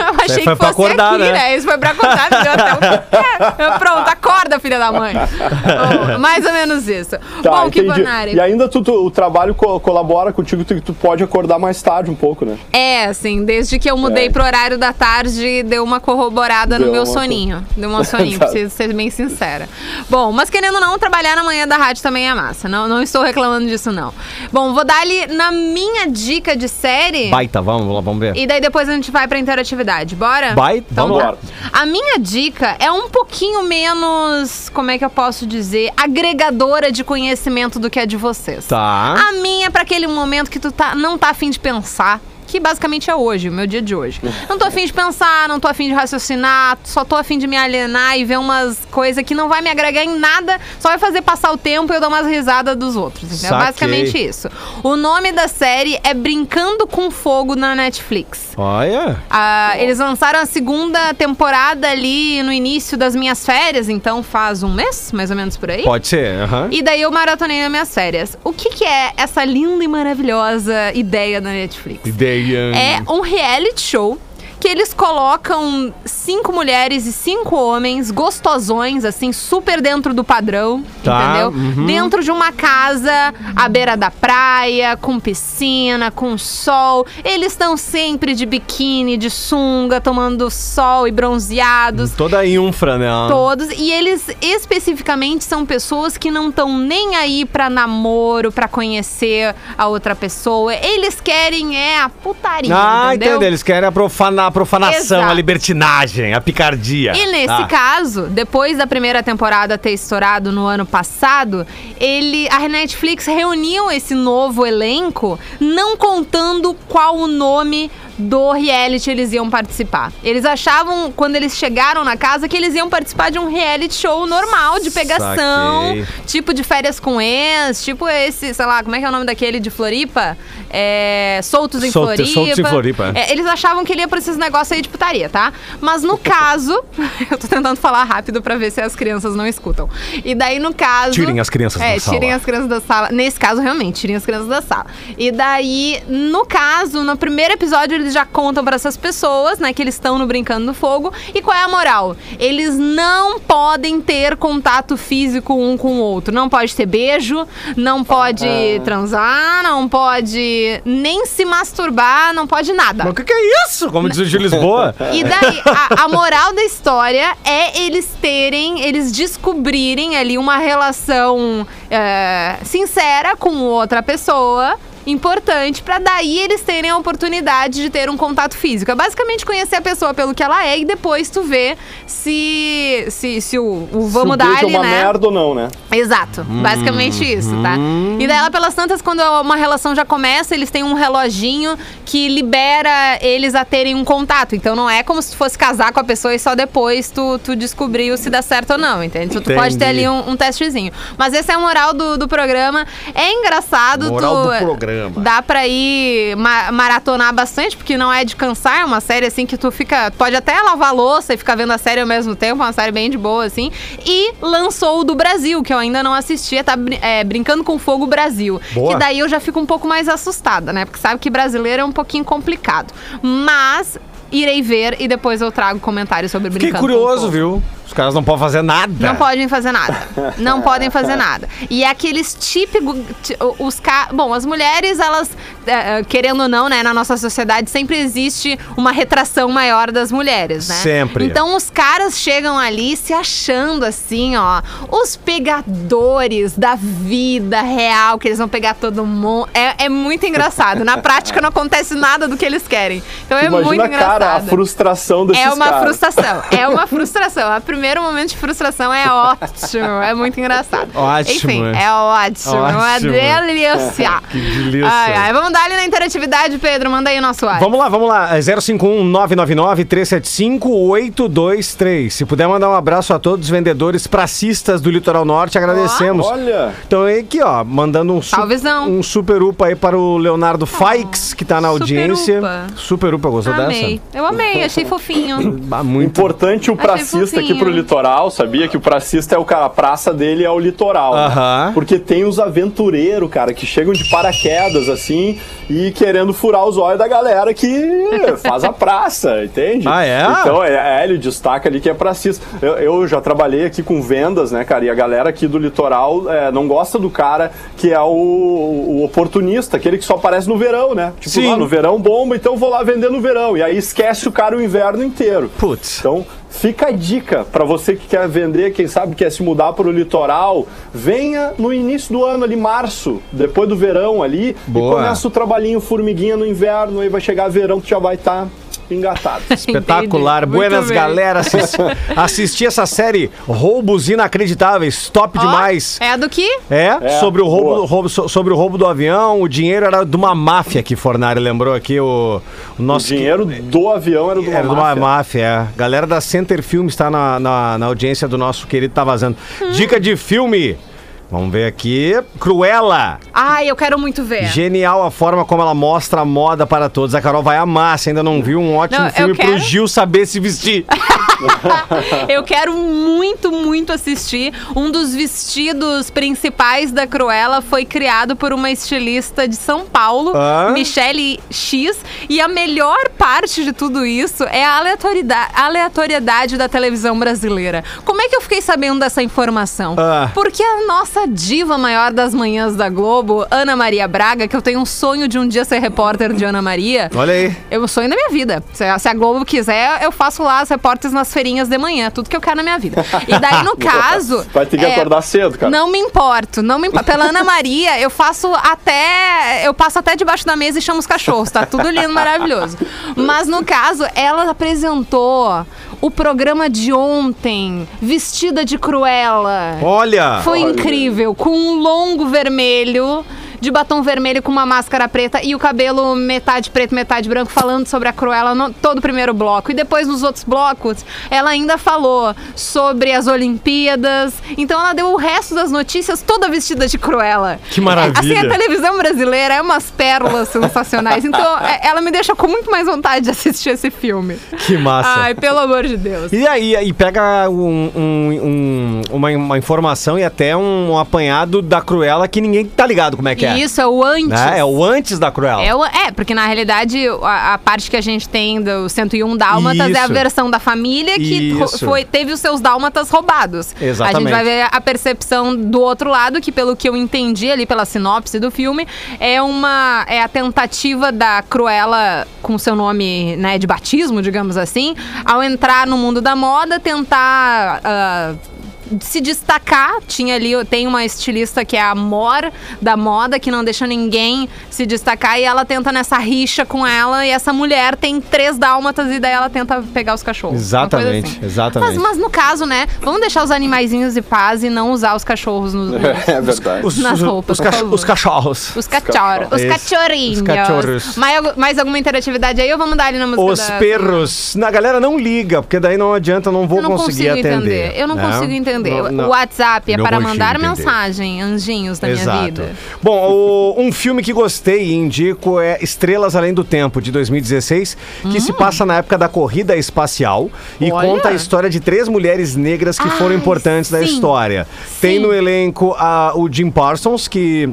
Eu achei foi que fosse acordar, aqui, né? né? Isso foi pra acordar, me deu até um... É, Pronto, acorda, filha da mãe. Bom, mais ou menos isso. Tá, Bom, que entendi. Bonari. E ainda tu, tu- o trabalho co- colabora contigo, tu, tu pode acordar mais tarde um pouco, né? É, assim, desde que eu mudei É. pro horário da tarde, deu uma corroborada no Deu meu uma- soninho. Deu uma soninho, preciso ser bem sincera. Bom, mas querendo ou não, trabalhar na manhã da rádio também é massa. Não, não estou reclamando disso, não. Bom, vou dar ali na minha dica de série. baita, vamos lá, vamos ver. E daí depois a gente vai pra interatividade. Bora? Vai, Então vamos lá. A minha dica é um pouquinho menos, como é que eu posso dizer, agregadora de conhecimento do que a de vocês. Tá. A minha é pra aquele momento que tu tá, não tá afim de pensar. Que basicamente é hoje, o meu dia de hoje. Não tô afim de pensar, não tô afim de raciocinar, só tô afim de me alienar e ver umas coisas que não vai me agregar em nada, só vai fazer passar o tempo e eu dar umas risadas dos outros. Saquei. Basicamente isso. O nome da série é Brincando com Fogo na Netflix. Olha. Ah, eles lançaram a segunda temporada ali no início das minhas férias, então faz um mês, mais ou menos por aí. Pode ser, aham. E daí eu maratonei nas minhas férias. O que, que é essa linda e maravilhosa ideia da Netflix? Ideia. É um reality show que eles colocam cinco mulheres e cinco homens gostosões, assim, super dentro do padrão, Tá, entendeu? uhum. Dentro de uma casa à beira da praia, com piscina, com sol. Eles estão sempre de biquíni, de sunga, tomando sol e bronzeados. Toda infra, né? Todos. E eles especificamente são pessoas que não estão nem aí pra namoro, pra conhecer a outra pessoa. Eles querem é a putaria, Ah, entendeu? entendeu? Eles querem a, profanação, Exato. a libertinagem, a picardia. E nesse Ah. caso, depois da primeira temporada ter estourado no ano passado, ele, a Netflix reuniu esse novo elenco, não contando qual o nome do reality eles iam participar. Eles achavam, quando eles chegaram na casa, que eles iam participar de um reality show normal, de pegação, Saquei. tipo de férias com ex, tipo esse, sei lá, como é que é o nome daquele de Floripa? É, Soltos em Solte- Floripa. Soltos em Floripa. É, eles achavam que ele ia pra esses negócios aí de putaria, tá? Mas no caso, eu tô tentando falar rápido pra ver se as crianças não escutam. E daí, no caso. Tirem as crianças é, da sala. tirem as crianças da sala. Nesse caso, realmente, tirem as crianças da sala. E daí, no caso, no primeiro episódio, eles já contam pra essas pessoas, né, que eles estão no Brincando no Fogo. E qual é a moral? Eles não podem ter contato físico um com o outro. Não pode ter beijo, não pode transar, não pode nem se masturbar, não pode nada. Mas o que, que é isso? Como diz o Gil Lisboa. E daí, a, a moral da história é eles terem, eles descobrirem ali uma relação é, sincera com outra pessoa. Importante pra daí eles terem a oportunidade de ter um contato físico. É basicamente conhecer a pessoa pelo que ela é e depois tu ver se se, se o, o Se vamos dar é ali, uma né? merda ou não, né? Exato, basicamente isso, tá? E daí ela, pelas tantas, quando uma relação já começa, eles têm um reloginho que libera eles a terem um contato. Então não é como se tu fosse casar com a pessoa e só depois tu, tu descobriu se dá certo ou não, entende? Tu, tu pode ter ali um, um testezinho. Mas esse é a moral do, do programa. É engraçado, Moral tu. do programa. Dá pra ir ma- maratonar bastante, porque não é de cansar, é uma série assim que tu fica. Pode até lavar louça e ficar vendo a série ao mesmo tempo, é uma série bem de boa, assim. E lançou o do Brasil, que eu ainda não assistia, tá brin- é, Brincando com Fogo Brasil. Boa. Que daí eu já fico um pouco mais assustada, né? Porque sabe que brasileiro é um pouquinho complicado. Mas irei ver e depois eu trago comentários sobre Fiquei Brincando com curioso, viu? Os caras não podem fazer nada. Não podem fazer nada. Não podem fazer nada. E é aqueles típicos. Os ca... Bom, as mulheres, elas, eh, eh, querendo ou não, né, na nossa sociedade, sempre existe uma retração maior das mulheres, né? Sempre. Então os caras chegam ali se achando assim, ó, os pegadores da vida real, que eles vão pegar todo mundo. É, é muito engraçado. Na prática não acontece nada do que eles querem. Então é muito Imagina, engraçado. cara, a frustração desses É uma caras. frustração. É uma frustração. O primeiro momento de frustração é ótimo. É muito engraçado. Ótimo, Enfim, é. é ótimo. Uma Ótimo. delícia. Que delícia. Ai, ai. Vamos dar ali na interatividade, Pedro. Manda aí o nosso ar. Vamos lá, vamos lá. É 051 999 375 823. Se puder mandar um abraço a todos os vendedores pracistas do Litoral Norte, agradecemos. Olha, Então é aqui, ó, mandando um, su- um super upa aí para o Leonardo Faix, que tá na super audiência. upa. Super upa, gostou Amei. dessa? Eu amei, achei fofinho. Ah, muito. importante o pracista aqui fofinho. Pro litoral, sabia? Que o pracista é o cara, a praça dele é o litoral. né? Aham. Porque tem os aventureiros, cara, que chegam de paraquedas assim e querendo furar os olhos da galera que faz a praça, entende? Ah, é? Então, é, é, ele destaca ali que é pracista. Eu, eu já trabalhei aqui com vendas, né, cara? E a galera aqui do litoral é, não gosta do cara que é o, o oportunista, aquele que só aparece no verão, né? Tipo, Sim. ah, no verão bomba, então vou lá vender no verão. E aí esquece o cara o inverno inteiro. Putz. Então, fica a dica para você que quer vender, quem sabe quer se mudar para o litoral, venha no início do ano ali, março, depois do verão ali, Boa. e começa o trabalhinho formiguinha no inverno, aí vai chegar verão que já vai estar engatado. Espetacular. Entendi. Buenas, bem. galera. Assis- Assisti essa série Roubos Inacreditáveis. Top Ó, demais. É a do que? É, É, sobre, o roubo, roubo- so- sobre o roubo do avião, o dinheiro era de uma máfia que Fornari lembrou aqui, o, o O nosso... dinheiro do avião era do Era de uma máfia, é. Galera da Center Filmes está na, na, na audiência do nosso querido Tá Vazando. Hum. Dica de filme. Vamos ver aqui. Cruella. Ai, eu quero muito ver. Genial a forma como ela mostra a moda para todos. A Carol vai amar. Se ainda não viu, um ótimo Não, eu filme pro quero. Gil saber se vestir. Eu quero muito, muito assistir. Um dos vestidos principais da Cruella foi criado por uma estilista de São Paulo, Ah. Michelle X. E a melhor parte de tudo isso é a aleatoriedade, aleatoriedade da televisão brasileira. Como é que eu fiquei sabendo dessa informação? Ah. Porque a nossa diva maior das manhãs da Globo, Ana Maria Braga, que eu tenho um sonho de um dia ser repórter de Ana Maria. Olha aí. É o sonho da minha vida. Se a, se a Globo quiser, eu faço lá as repórteres nas feirinhas de manhã. Tudo que eu quero na minha vida. E daí, no caso. Vai ter que é, acordar cedo, cara. Não me importo, não me importo. Pela Ana Maria, eu faço até. Eu passo até debaixo da mesa e chamo os cachorros. Tá tudo lindo, maravilhoso. Mas no caso, ela apresentou o programa de ontem, vestida de Cruella. Olha. Foi Olha. incrível, com um longo vermelho, de batom vermelho com uma máscara preta e o cabelo metade preto, metade branco, falando sobre a Cruella no todo o primeiro bloco. E depois nos outros blocos, ela ainda falou sobre as Olimpíadas. Então ela deu o resto das notícias toda vestida de Cruella. Que maravilha. Assim, a televisão brasileira é umas pérolas sensacionais. Então é- ela me deixa com muito mais vontade de assistir esse filme. Que massa. Ai, pelo amor de Deus. E aí, aí pega um- um- um- uma, uma informação e até um apanhado da Cruella que ninguém tá ligado como é que é. Isso, é o antes. Né? É o antes da Cruella. É, o- é, porque na realidade a, a parte que a gente tem do 101 Dálmatas é a Isso. versão da família que Isso. foi, teve os seus dálmatas roubados. A Exatamente. gente vai ver a percepção do outro lado, que pelo que eu entendi ali pela sinopse do filme, é uma é a tentativa da Cruella com seu nome, né, de batismo, digamos assim, ao entrar no mundo da moda, tentar ah, se destacar, tinha ali, tem uma estilista que é a Mor da moda, que não deixa ninguém se destacar, e ela tenta nessa rixa com ela, e essa mulher tem três dálmatas, e daí ela tenta pegar os cachorros. Exatamente, assim. exatamente. Mas, mas no caso, né, vamos deixar os animaizinhos em paz e não usar os cachorros nos, É verdade. Os, nas os- roupas, os, cach- os cachorros. Os cachorros, os cachorrinhos. Os cachorros. Mais, mais alguma interatividade aí ou vamos dar ali na música Os da- perros. Na galera não liga, porque daí não adianta, eu não vou Eu não conseguir consigo atender. entender. Eu não né? consigo entender. Não- não. O WhatsApp é Não para mandar entender. mensagem, anjinhos da minha Exato. vida. Bom, o- um filme que gostei e indico é Estrelas Além do Tempo, de 2016, que se passa na época da corrida espacial e Hum. Olha. conta a história de três mulheres negras que foram Ai, importantes na sim. história. Tem Sim. no elenco a- o Jim Parsons, que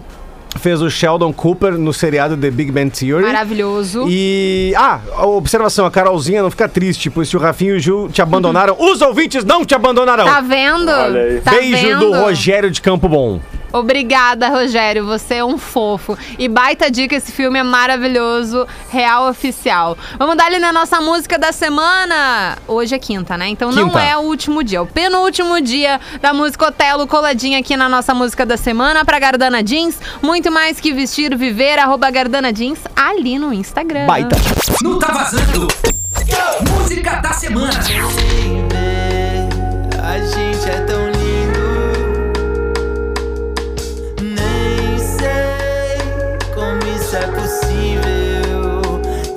fez o Sheldon Cooper no seriado The Big Bang Theory. Maravilhoso. E. Ah, a observação, a Carolzinha não fica triste, pois se o Rafinho e o Gil te abandonaram, os ouvintes não te abandonarão. Tá vendo? Olha aí. Tá Beijo vendo? do Rogério de Campo Bom. Obrigada, Rogério. Você é um fofo. E baita dica, esse filme é maravilhoso, real oficial. Vamos dar ali na nossa música da semana. Hoje é quinta, né? Então não Quinta. é o último dia, é o penúltimo dia da música Otelo coladinha aqui na nossa música da semana pra Gardana Jeans. Muito mais que vestir, viver, arroba Gardana Jeans ali no Instagram. Baita. No Tá Vazando. Música da semana. A gente é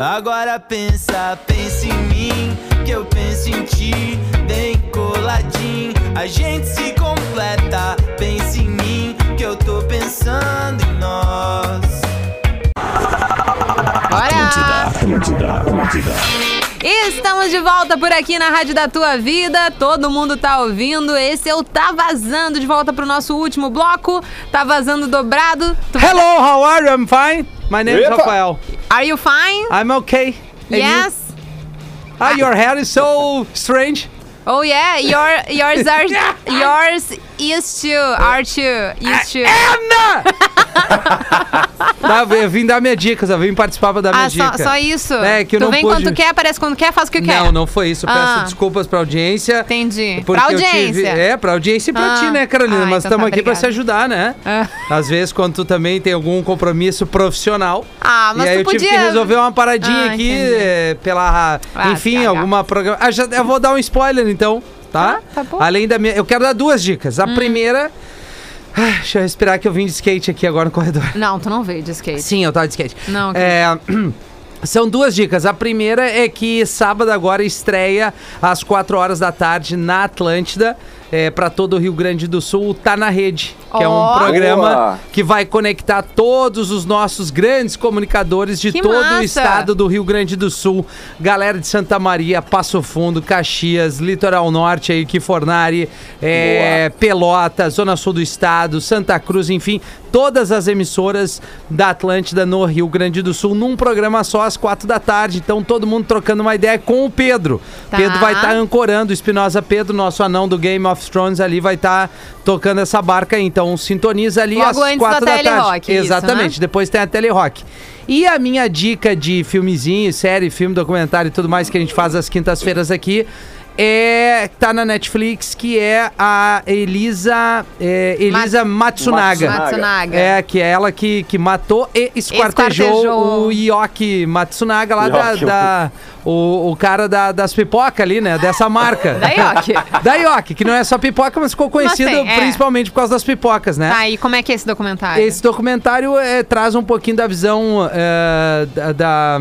Agora pensa, pensa em mim, que eu penso em ti, bem coladinho. A gente se completa. Pensa em mim, que eu tô pensando em nós. Bora! Estamos de volta por aqui na Rádio da Tua Vida. Todo mundo tá ouvindo. Esse é o Tá Vazando de volta pro nosso último bloco. Tá vazando dobrado. Tu- Hello, how are you? I'm fine. My name is Rafael. Are you fine? I'm okay. And you? yes. Ah, your hair is so strange. Oh yeah, your yours are yours is to are to used to. Anna! Tá, eu vim dar minha dica, eu vim participar pra dar minha Ah, só, dica. só isso? É, que eu tu não vem pude- quando tu quer, aparece quando quer, faz o que quer. Não, não foi isso. Peço Ah. desculpas pra audiência. Entendi. Pra eu tive- audiência. é, pra audiência e pra Ah. ti, né, Carolina? Ah, Mas então estamos tá, aqui pra obrigada. se ajudar, né? Ah. Às vezes, quando tu também tem algum compromisso profissional. Ah, mas e aí tu eu tive podia- que resolver uma paradinha Ah, aqui entendi. eh, pela. Ah, enfim, tá, alguma programa. Ah, já, eu vou dar um spoiler então, tá? Ah, tá bom. Hum. Além da minha. Eu quero dar duas dicas. A primeira. Ah, deixa eu respirar que eu vim de skate aqui agora no corredor. Não, tu não veio de skate. Sim, eu tava de skate. Não, ok. É, São duas dicas. A primeira é que sábado agora estreia às 4 horas da tarde na Atlântida. É, para todo o Rio Grande do Sul, tá na rede, que é um programa Boa. que vai conectar todos os nossos grandes comunicadores de Que todo o massa. estado do Rio Grande do Sul, galera de Santa Maria, Passo Fundo, Caxias, Litoral Norte aí, Fornari, é, Pelota, Zona Sul do Estado, Santa Cruz, enfim, todas as emissoras da Atlântida no Rio Grande do Sul, num programa só às quatro da tarde. Então todo mundo trocando uma ideia com o Pedro. Tá. Pedro vai estar ancorando, o Espinosa Pedro, nosso anão do Game of Thrones ali, vai estar tocando essa barca aí. Então sintoniza ali Logo às quatro da da, tarde. Isso, Exatamente, né? depois tem a Telerock. E a minha dica de filmezinho, série, filme, documentário e tudo mais que a gente faz às quintas-feiras aqui é tá na Netflix, que é a Elisa é, Elisa Matsunaga. Matsunaga. É, que é ela que, que matou e esquartejou, Esquartejou. o Yoki Matsunaga lá da, Yoki. da- o, o cara da- das pipocas ali, né? Dessa marca. Da Yoki. Da Yoki, que não é só pipoca, mas ficou conhecido tem, é. principalmente por causa das pipocas, né? Tá, e como é que é esse documentário? Esse documentário é, traz um pouquinho da visão é, da, da,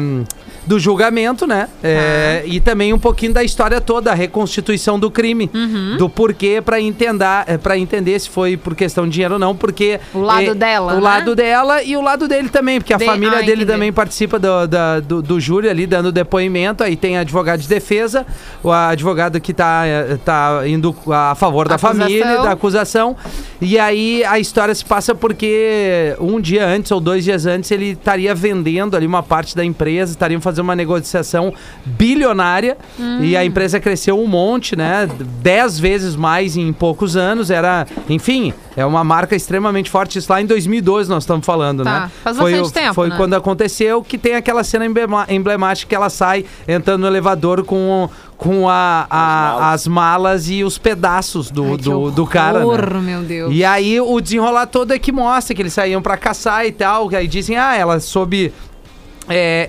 do julgamento, né? É, E também um pouquinho da história toda, a reconstituição do crime, Uhum. do porquê para entender, para entender se foi por questão de dinheiro ou não, porque O lado é, dela, o né? lado dela e o lado dele também, porque a De- família ah, dele entendi. também participa do, da- do, do júri ali dando depoimento. Aí tem advogado de defesa, o advogado que tá, eh, tá indo a favor da Acusação. família, da acusação. E aí a história se passa porque um dia antes ou dois dias antes ele estaria vendendo ali uma parte da empresa, estariam fazendo uma negociação bilionária e a empresa cresceu um monte, né? Dez vezes mais em poucos anos. Era, enfim, é uma marca extremamente forte. Isso lá em 2012 nós estamos falando, Tá, né? faz foi bastante o- tempo, Foi né? quando aconteceu que tem aquela cena emblemática que ela sai entrando no elevador com, com a, a- as, malas. e os pedaços do, Ai, que do, do cara. né? horror, meu Deus. E aí o desenrolar todo é que mostra que eles saíam pra caçar e tal. que Aí dizem, ah, ela soube é,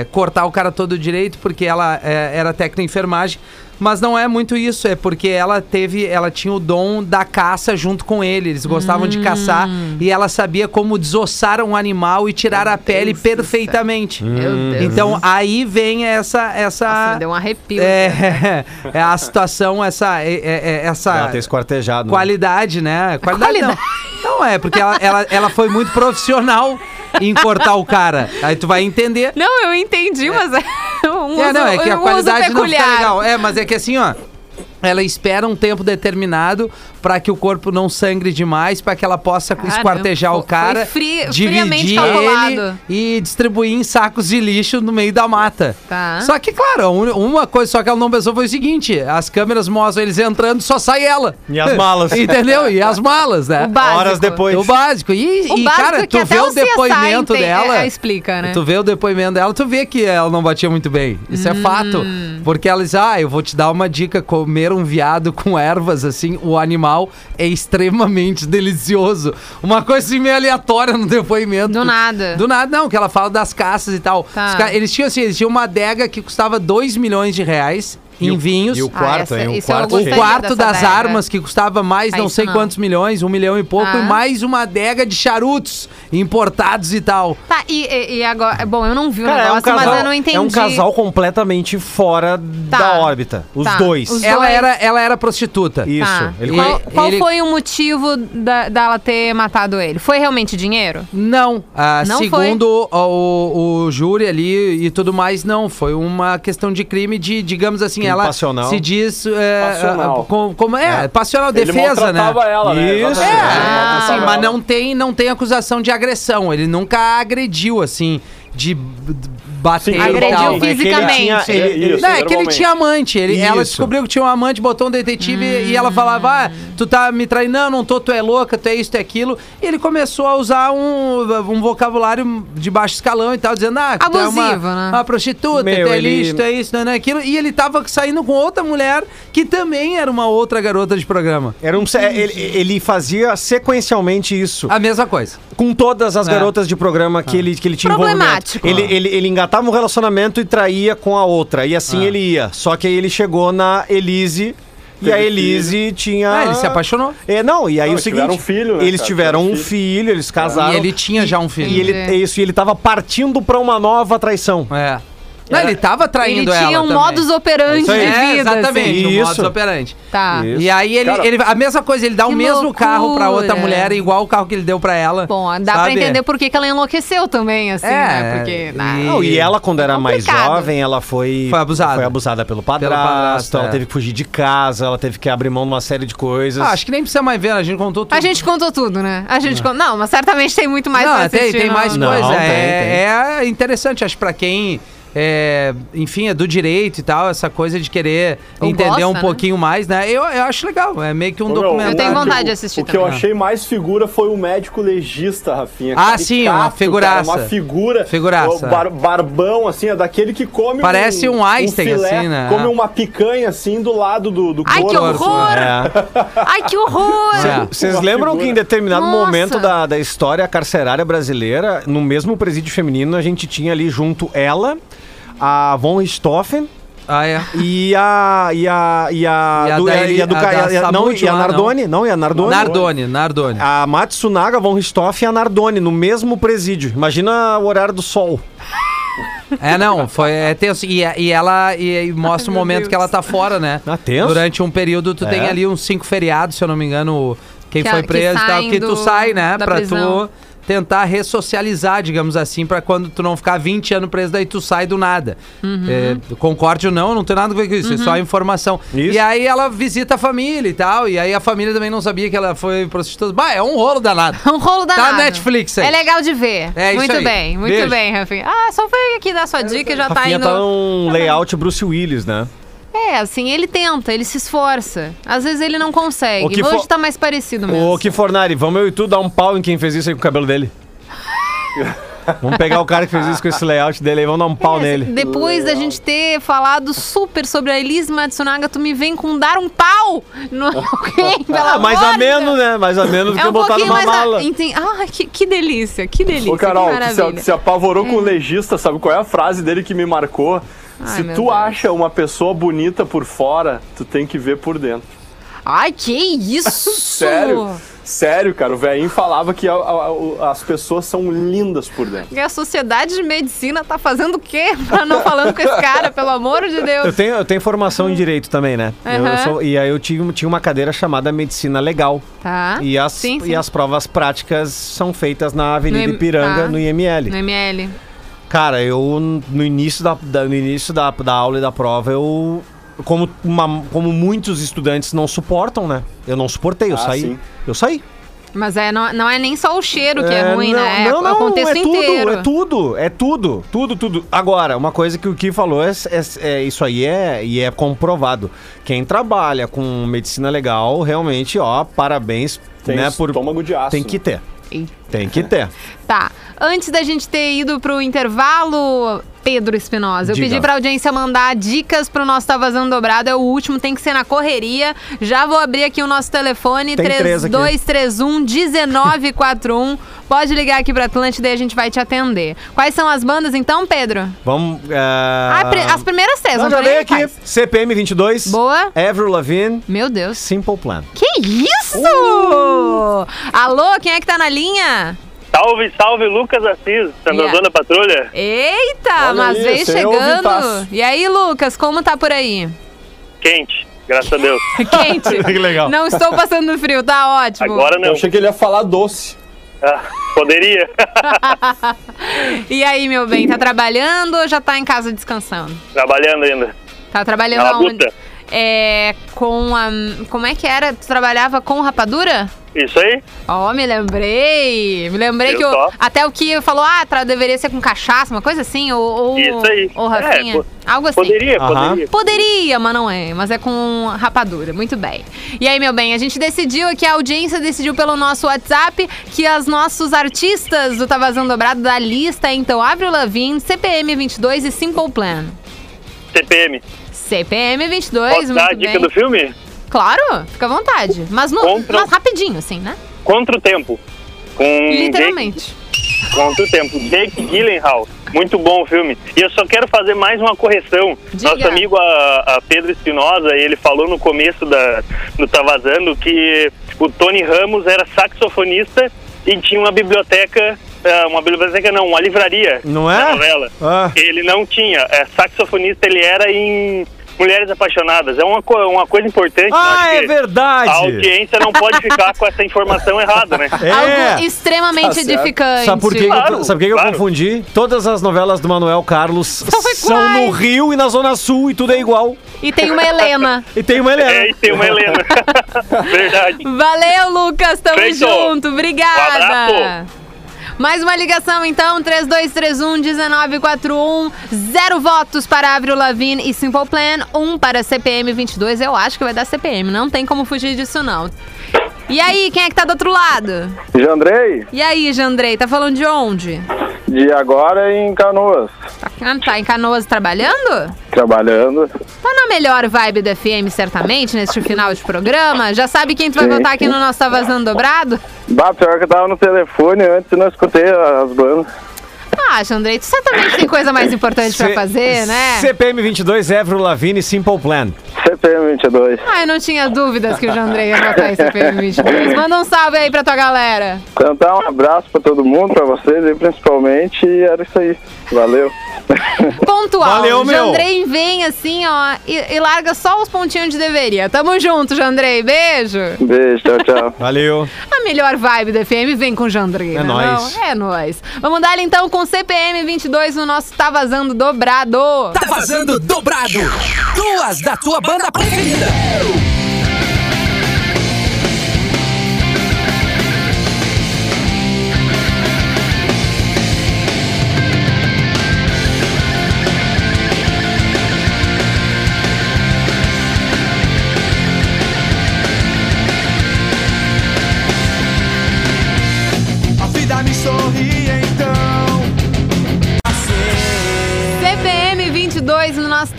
é, cortar o cara todo direito porque ela é, era técnica em enfermagem. Mas não é muito isso, é porque ela teve, ela tinha o dom da caça junto com ele. Eles gostavam de caçar e ela sabia como desossar um animal e tirar a pele Deus perfeitamente. Meu Deus. Então aí vem essa essa Nossa, me deu um arrepio. é, é a situação, essa é, é- é- essa Ela ter esquartejado. né? qualidade, né? Qualidade, qualidade. não. Não é, porque ela, ela, ela foi muito profissional em cortar o cara. Aí tu vai entender. Não, eu entendi, mas é um É, não, é uso- que a um qualidade uso não fica legal. É, mas é que assim, ó. Ela espera um tempo determinado para que o corpo não sangre demais, para que ela possa Caramba, esquartejar o cara, foi fri- friamente dividir calculado. ele e distribuir em sacos de lixo no meio da mata. Tá. Só que, claro, uma coisa só que ela não pensou foi o seguinte: as câmeras mostram eles entrando, só sai ela. E as malas. Entendeu? E as malas, né? Horas depois. O básico. E, O e, básico cara, é tu vê o o depoimento tem- dela. é, explica, né? Tu vê o depoimento dela, tu vê que ela não batia muito bem. Isso é fato. Hum. Porque ela diz: ah, eu vou te dar uma dica: comer um viado com ervas, assim, o animal é extremamente delicioso. Uma coisa assim meio aleatória no depoimento. Do nada. Do nada, não, que ela fala das caças e tal. Tá. Eles tinham assim, eles tinham uma adega que custava 2 milhões de reais em o- vinhos. E o Ah, quarto, essa- hein? O quarto. O quarto das adega. armas que custava mais Ah, não sei não. quantos milhões, um milhão e pouco, Tá. e mais uma adega de charutos importados e tal. Tá, e, e- e agora. Bom, eu não vi o Cara, é um, negócio, casal, mas eu não entendi. é um casal completamente fora Tá. da órbita. Os Tá. dois. Os Ela dois. era, ela era prostituta. Isso. Tá. Ele Qual, qual ele- foi o motivo da, dela ter matado ele? Foi realmente dinheiro? Não, ah, Não segundo o, o júri ali e tudo mais, não. Foi uma questão de crime de, digamos assim, ela passional. se diz... é, Passional. ah, com- como, é, passional, Ele defesa, né? ela, né? Isso. É, Ah, sim, mas não tem, não tem acusação de agressão. Ele nunca agrediu, assim, de, Sim, e Agrediu tal. É que ele fisicamente. tinha- ele- Isso, Não, é que ele tinha amante. Ele, ela descobriu que tinha um amante, botou um detetive e ela falava: ah, tu tá me traindo, não, não tô, tu é louca, tu é isso, tu é aquilo. E ele começou a usar um, um vocabulário de baixo escalão e tal, dizendo: ah, que tu é uma, Abusivo, né? uma prostituta, Meu, tu é ele- lixo, tu é isso, tu é aquilo. E ele tava saindo com outra mulher que também era uma outra garota de programa. Era um, ele, ele fazia sequencialmente isso. A mesma coisa. Com todas as É. garotas de programa que, ele, que ele tinha Problemático. envolvimento. Ele, ele, ele engatava um relacionamento e traía com a outra. E assim ele ia. Só que aí ele chegou na Elise. E Teve a Elise tinha. Ah, ele se apaixonou. É, não, e aí Não, o eles seguinte. tiveram um filho, né, eles cara? tiveram um Tiveram filho, eles casaram. E ele tinha já um filho. E ele, é isso, e ele tava partindo pra uma nova traição. É. Não, ele tava traindo Ele ela tinha um também. modus operandi Isso de vida. É, exatamente, assim. um Isso. modus operandi. Tá. Isso. E aí ele, Cara- ele- a mesma coisa, ele dá o mesmo carro pra outra loucura. mulher, igual o carro que ele deu pra ela. Bom, dá pra sabe? entender por que, que ela enlouqueceu também, assim, É, né? Porque. e- ah, Não, e ela, quando era mais Complicado. jovem, ela foi, Foi abusada. foi abusada pelo padrasto, padrasto, ela é. teve que fugir de casa, ela teve que abrir mão de uma série de coisas. Ah, acho que nem precisa mais ver, a gente contou tudo. A gente contou tudo, né? A gente contou. Não, mas certamente tem muito mais não, pra tem, assistir. tem não. mais Não, coisa. tem, é, é interessante, acho, pra quem. É, enfim, é do direito e tal, essa coisa de querer Ou entender gosta, um né? pouquinho mais, né? Eu, eu acho legal, é meio que um Ô, meu, documentário. Eu tenho o- vontade de o- assistir O que eu achei mais figura foi o médico legista, Rafinha. Ah, Caricato, sim, uma cara, figuraça. uma figura. Figuraça. o bar- barbão, assim, é daquele que come Parece um Einstein, filé, assim, né? Come uma picanha, assim, do lado do, do Ai, que corpo. horror! É. Ai, que horror! É. Vocês lembram figura. que em determinado Nossa. momento da, da história carcerária brasileira, no mesmo presídio feminino, a gente tinha ali junto ela, a Von Richthofen Ah, é. e a. E a. E a. E a do- da- e a do a e a- não, e a Nardoni? Não, e a Nardoni? Nardoni, Nardoni. A Matsunaga, Von Richthofen e a Nardoni no mesmo presídio. Imagina o horário do sol. É, não, foi é tenso. E, e ela e, e mostra o meu momento Deus. que ela tá fora, né? Ah, tenso? Durante um período, tu É. tem ali uns cinco feriados, se eu não me engano, quem Que foi que preso e tal, que tu sai, né? Pra prisão. tu tentar ressocializar, digamos assim, pra quando tu não ficar 20 anos preso, daí tu sai do nada. Uhum. É, concorde ou não, não tem nada a ver com isso, é só informação. Isso. E aí ela visita a família e tal, e aí a família também não sabia que ela foi prostituta. Bah, é um rolo danado. Um rolo Tá danado. na Netflix aí. É legal de ver. É isso muito aí. bem, muito Beijo. bem, Rafinha. Ah, só foi aqui dar sua dica e já tá Rafinha indo. tá num layout Bruce Willis, né? É, assim, ele tenta, ele se esforça. Às vezes ele não consegue. O que Hoje for- tá mais parecido mesmo. Ô, Kifornari, vamos eu e tu dar um pau em quem fez isso aí com o cabelo dele. vamos pegar o cara que fez isso com esse layout dele aí, vamos dar um pau É, nele. Depois da gente ter falado super sobre a Elise Matsunaga, tu me vem com dar um pau no alguém, pelo Ah, mais amor ou de menos, Deus. né? Mais ou menos do É que um botar pouquinho numa mais. mala. A... Entendi. Ah, que, que delícia, que delícia. Ô, Carol, que que maravilha. se, se apavorou com o legista, sabe qual é a frase dele que me marcou? Ai, se tu Deus. acha uma pessoa bonita por fora, tu tem que ver por dentro. Ai, que isso! Sério? Sério, cara, o velhinho falava que a- a- a- as pessoas são lindas por dentro. E a sociedade de medicina tá fazendo o quê pra não falando com esse cara, pelo amor de Eu Deus? tenho, eu tenho formação em direito também, né? Eu- eu Aham. sou- e aí eu tinha, tinha uma cadeira chamada Medicina Legal. Tá. E as, Sim, sim. e as provas práticas são feitas na Avenida No Ipiranga, tá. no IML. No ML. Cara, eu no início da, da- no início da, da aula e da prova, eu. Como, uma- como muitos estudantes não suportam, né? Eu não suportei, eu Ah, saí. sim. Eu saí. Mas é, não, não é nem só o cheiro que é, ruim, não, né? Não, é não, o contexto é tudo, inteiro. é tudo, é tudo, tudo, tudo. Agora, uma coisa que o Ki falou é, é- é- isso aí é e é comprovado. Quem trabalha com medicina legal, realmente, ó, parabéns, Tem né? Por estômago de aço. tem que ter, Eita. tem que ter. Tá. Antes da gente ter ido pro intervalo, Pedro Espinosa, eu Diga. pedi pra audiência mandar dicas pro nosso Tá Vazando Dobrado. É o último, tem que ser na correria. Já vou abrir aqui o nosso telefone: Tem três aqui. 3231-1941. Pode ligar aqui pra Atlântida e a gente vai te atender. Quais são as bandas então, Pedro? Vamos. é, Ah, pri- as primeiras três, Não, não, já nem aqui. quais. CPM 22. Boa. Avril Lavigne. Meu Deus. Simple Plan. Que isso? Alô, quem é que tá na linha? Salve, salve, Lucas Assis, tá Yeah. patrulha? Eita, Olha mas aí, o chegando. E aí, Lucas, como tá por aí? Quente, graças a Deus. Quente. Que legal. Não estou passando frio, tá ótimo. Agora Eu não. achei que ele ia falar doce. Ah, poderia. E aí, meu bem, tá trabalhando ou já tá em casa descansando? Trabalhando ainda. Tá trabalhando Na aonde? labuta. É, com a. Como é que era? Tu trabalhava com rapadura? Isso aí? Ó, me lembrei. Me lembrei Viu que o- só? até o que falou, ah, tra- deveria ser com cachaça, uma coisa assim, ou, ou, Isso aí. ou Rafinha. É, Algo assim. Poderia, poderia. Poderia, mas não é. Mas é com rapadura. Muito bem. E aí, meu bem, a gente decidiu aqui, a audiência decidiu pelo nosso WhatsApp que os nossos artistas do Tá Vazando Dobrado da lista é, então, Avril Lavigne, CPM 22 e Simple Plan. CPM. CPM 22, Posso dar a dica bem. do filme? Claro, fica à vontade. Mas, no, Contra- mas rapidinho, assim, né? Contra o Tempo. Com Literalmente. Jake- Contra o Tempo. Jake Gyllenhaal. Muito bom o filme. E eu só quero fazer mais uma correção. Diga. Nosso amigo a, a Pedro Espinosa, ele falou no começo da, do Tá Vazando que o Tony Ramos era saxofonista e tinha uma biblioteca, eh, uma biblioteca não, uma livraria Não é? na novela. Ah. Ele não tinha. É, saxofonista ele era em Mulheres Apaixonadas. É uma, uma coisa importante. eu Ah, é verdade. A audiência não pode ficar com essa informação errada, né? É. Algo extremamente Tá edificante. Sabe por que, que eu- Claro, sabe por que que eu claro. confundi? Todas as novelas do Manuel Carlos são no. Rio e na Zona Sul e tudo é igual. E tem uma Helena. E tem uma Helena. É, e tem uma Helena. Verdade. Valeu, Lucas. Tamo Feito. junto. Um Obrigada. abraço. Mais uma ligação, então, 3231-1941. Zero votos para Avril Lavigne e Simple Plan. Um para CPM 22. Eu acho que vai dar CPM. Não tem como fugir disso, não. E aí, quem é que tá do outro lado? Jandrei, E aí, Jandrei, tá falando de onde? de agora em Canoas, Tá, tá em Canoas trabalhando? trabalhando. Tá na melhor vibe do FM, certamente, neste final de programa. Já sabe quem tu vai Sim, votar aqui no nosso Tá Vazando Dobrado? Bah, pior que eu tava no telefone antes e não escutei as bandas. Ah, Jandrei, tu certamente tem coisa mais importante pra C- fazer, né? CPM 22, Évro Lavigne, Simple Plan. CPM 22. Ah, eu não tinha dúvidas que o Jandrei ia votar em CPM 22. Manda um salve aí pra tua galera. Então tá, um abraço pra todo mundo, pra vocês aí principalmente, e era isso aí. Valeu. Pontual. Valeu, meu. Jandrei vem assim, ó, e, e larga só os pontinhos de deveria. Tamo junto, Jandrei. Beijo. Beijo, tchau, tchau. Valeu. A melhor vibe do FM vem com Jandrei, É né, nóis. não? É nóis. Vamos dar então com CPM 22 no nosso Tá Vazando Dobrado. Tá vazando dobrado. Duas da tua banda preferida.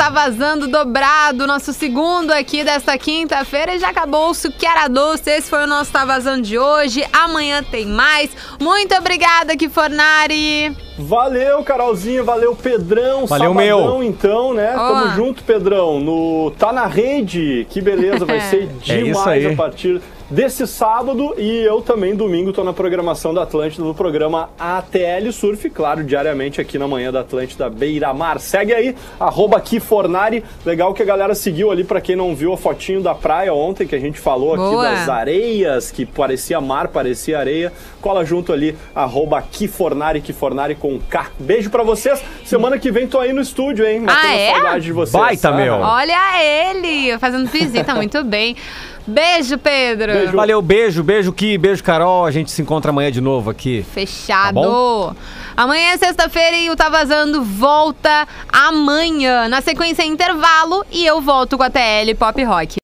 Tá Vazando Dobrado, nosso segundo aqui desta quinta-feira. Já acabou-se o que era doce. Esse foi o nosso Tá Vazando de hoje. Amanhã tem mais. Muito obrigada, Kifornari. Valeu, Carolzinha, valeu, Pedrão. Valeu, Sabadão, meu. então, né? Tamo junto, Pedrão. No Tá na Rede. Que beleza, vai ser É isso demais aí. a partir desse sábado. E eu também, domingo, tô na programação da Atlântida, no programa ATL Surf, claro, diariamente aqui na manhã da Atlântida Beira Mar. Segue aí, arroba Kifornari. Legal que a galera seguiu ali, pra quem não viu a fotinho da praia ontem, que a gente falou aqui Boa. das areias, que parecia mar, parecia areia. Cola junto ali, arroba Kifornari, Kifornari com K. Beijo pra vocês. Semana que vem tô aí no estúdio, hein? Matando Ah, é? a saudade de vocês. Baita, meu. Aham. Olha ele fazendo visita, muito bem. Beijo, Pedro. Beijo. Valeu, beijo, beijo, Ki, beijo, Carol. A gente se encontra amanhã de novo aqui. Fechado. Tá amanhã é sexta-feira e o Tá Vazando volta amanhã. Na sequência, intervalo e eu volto com a TL Pop Rock.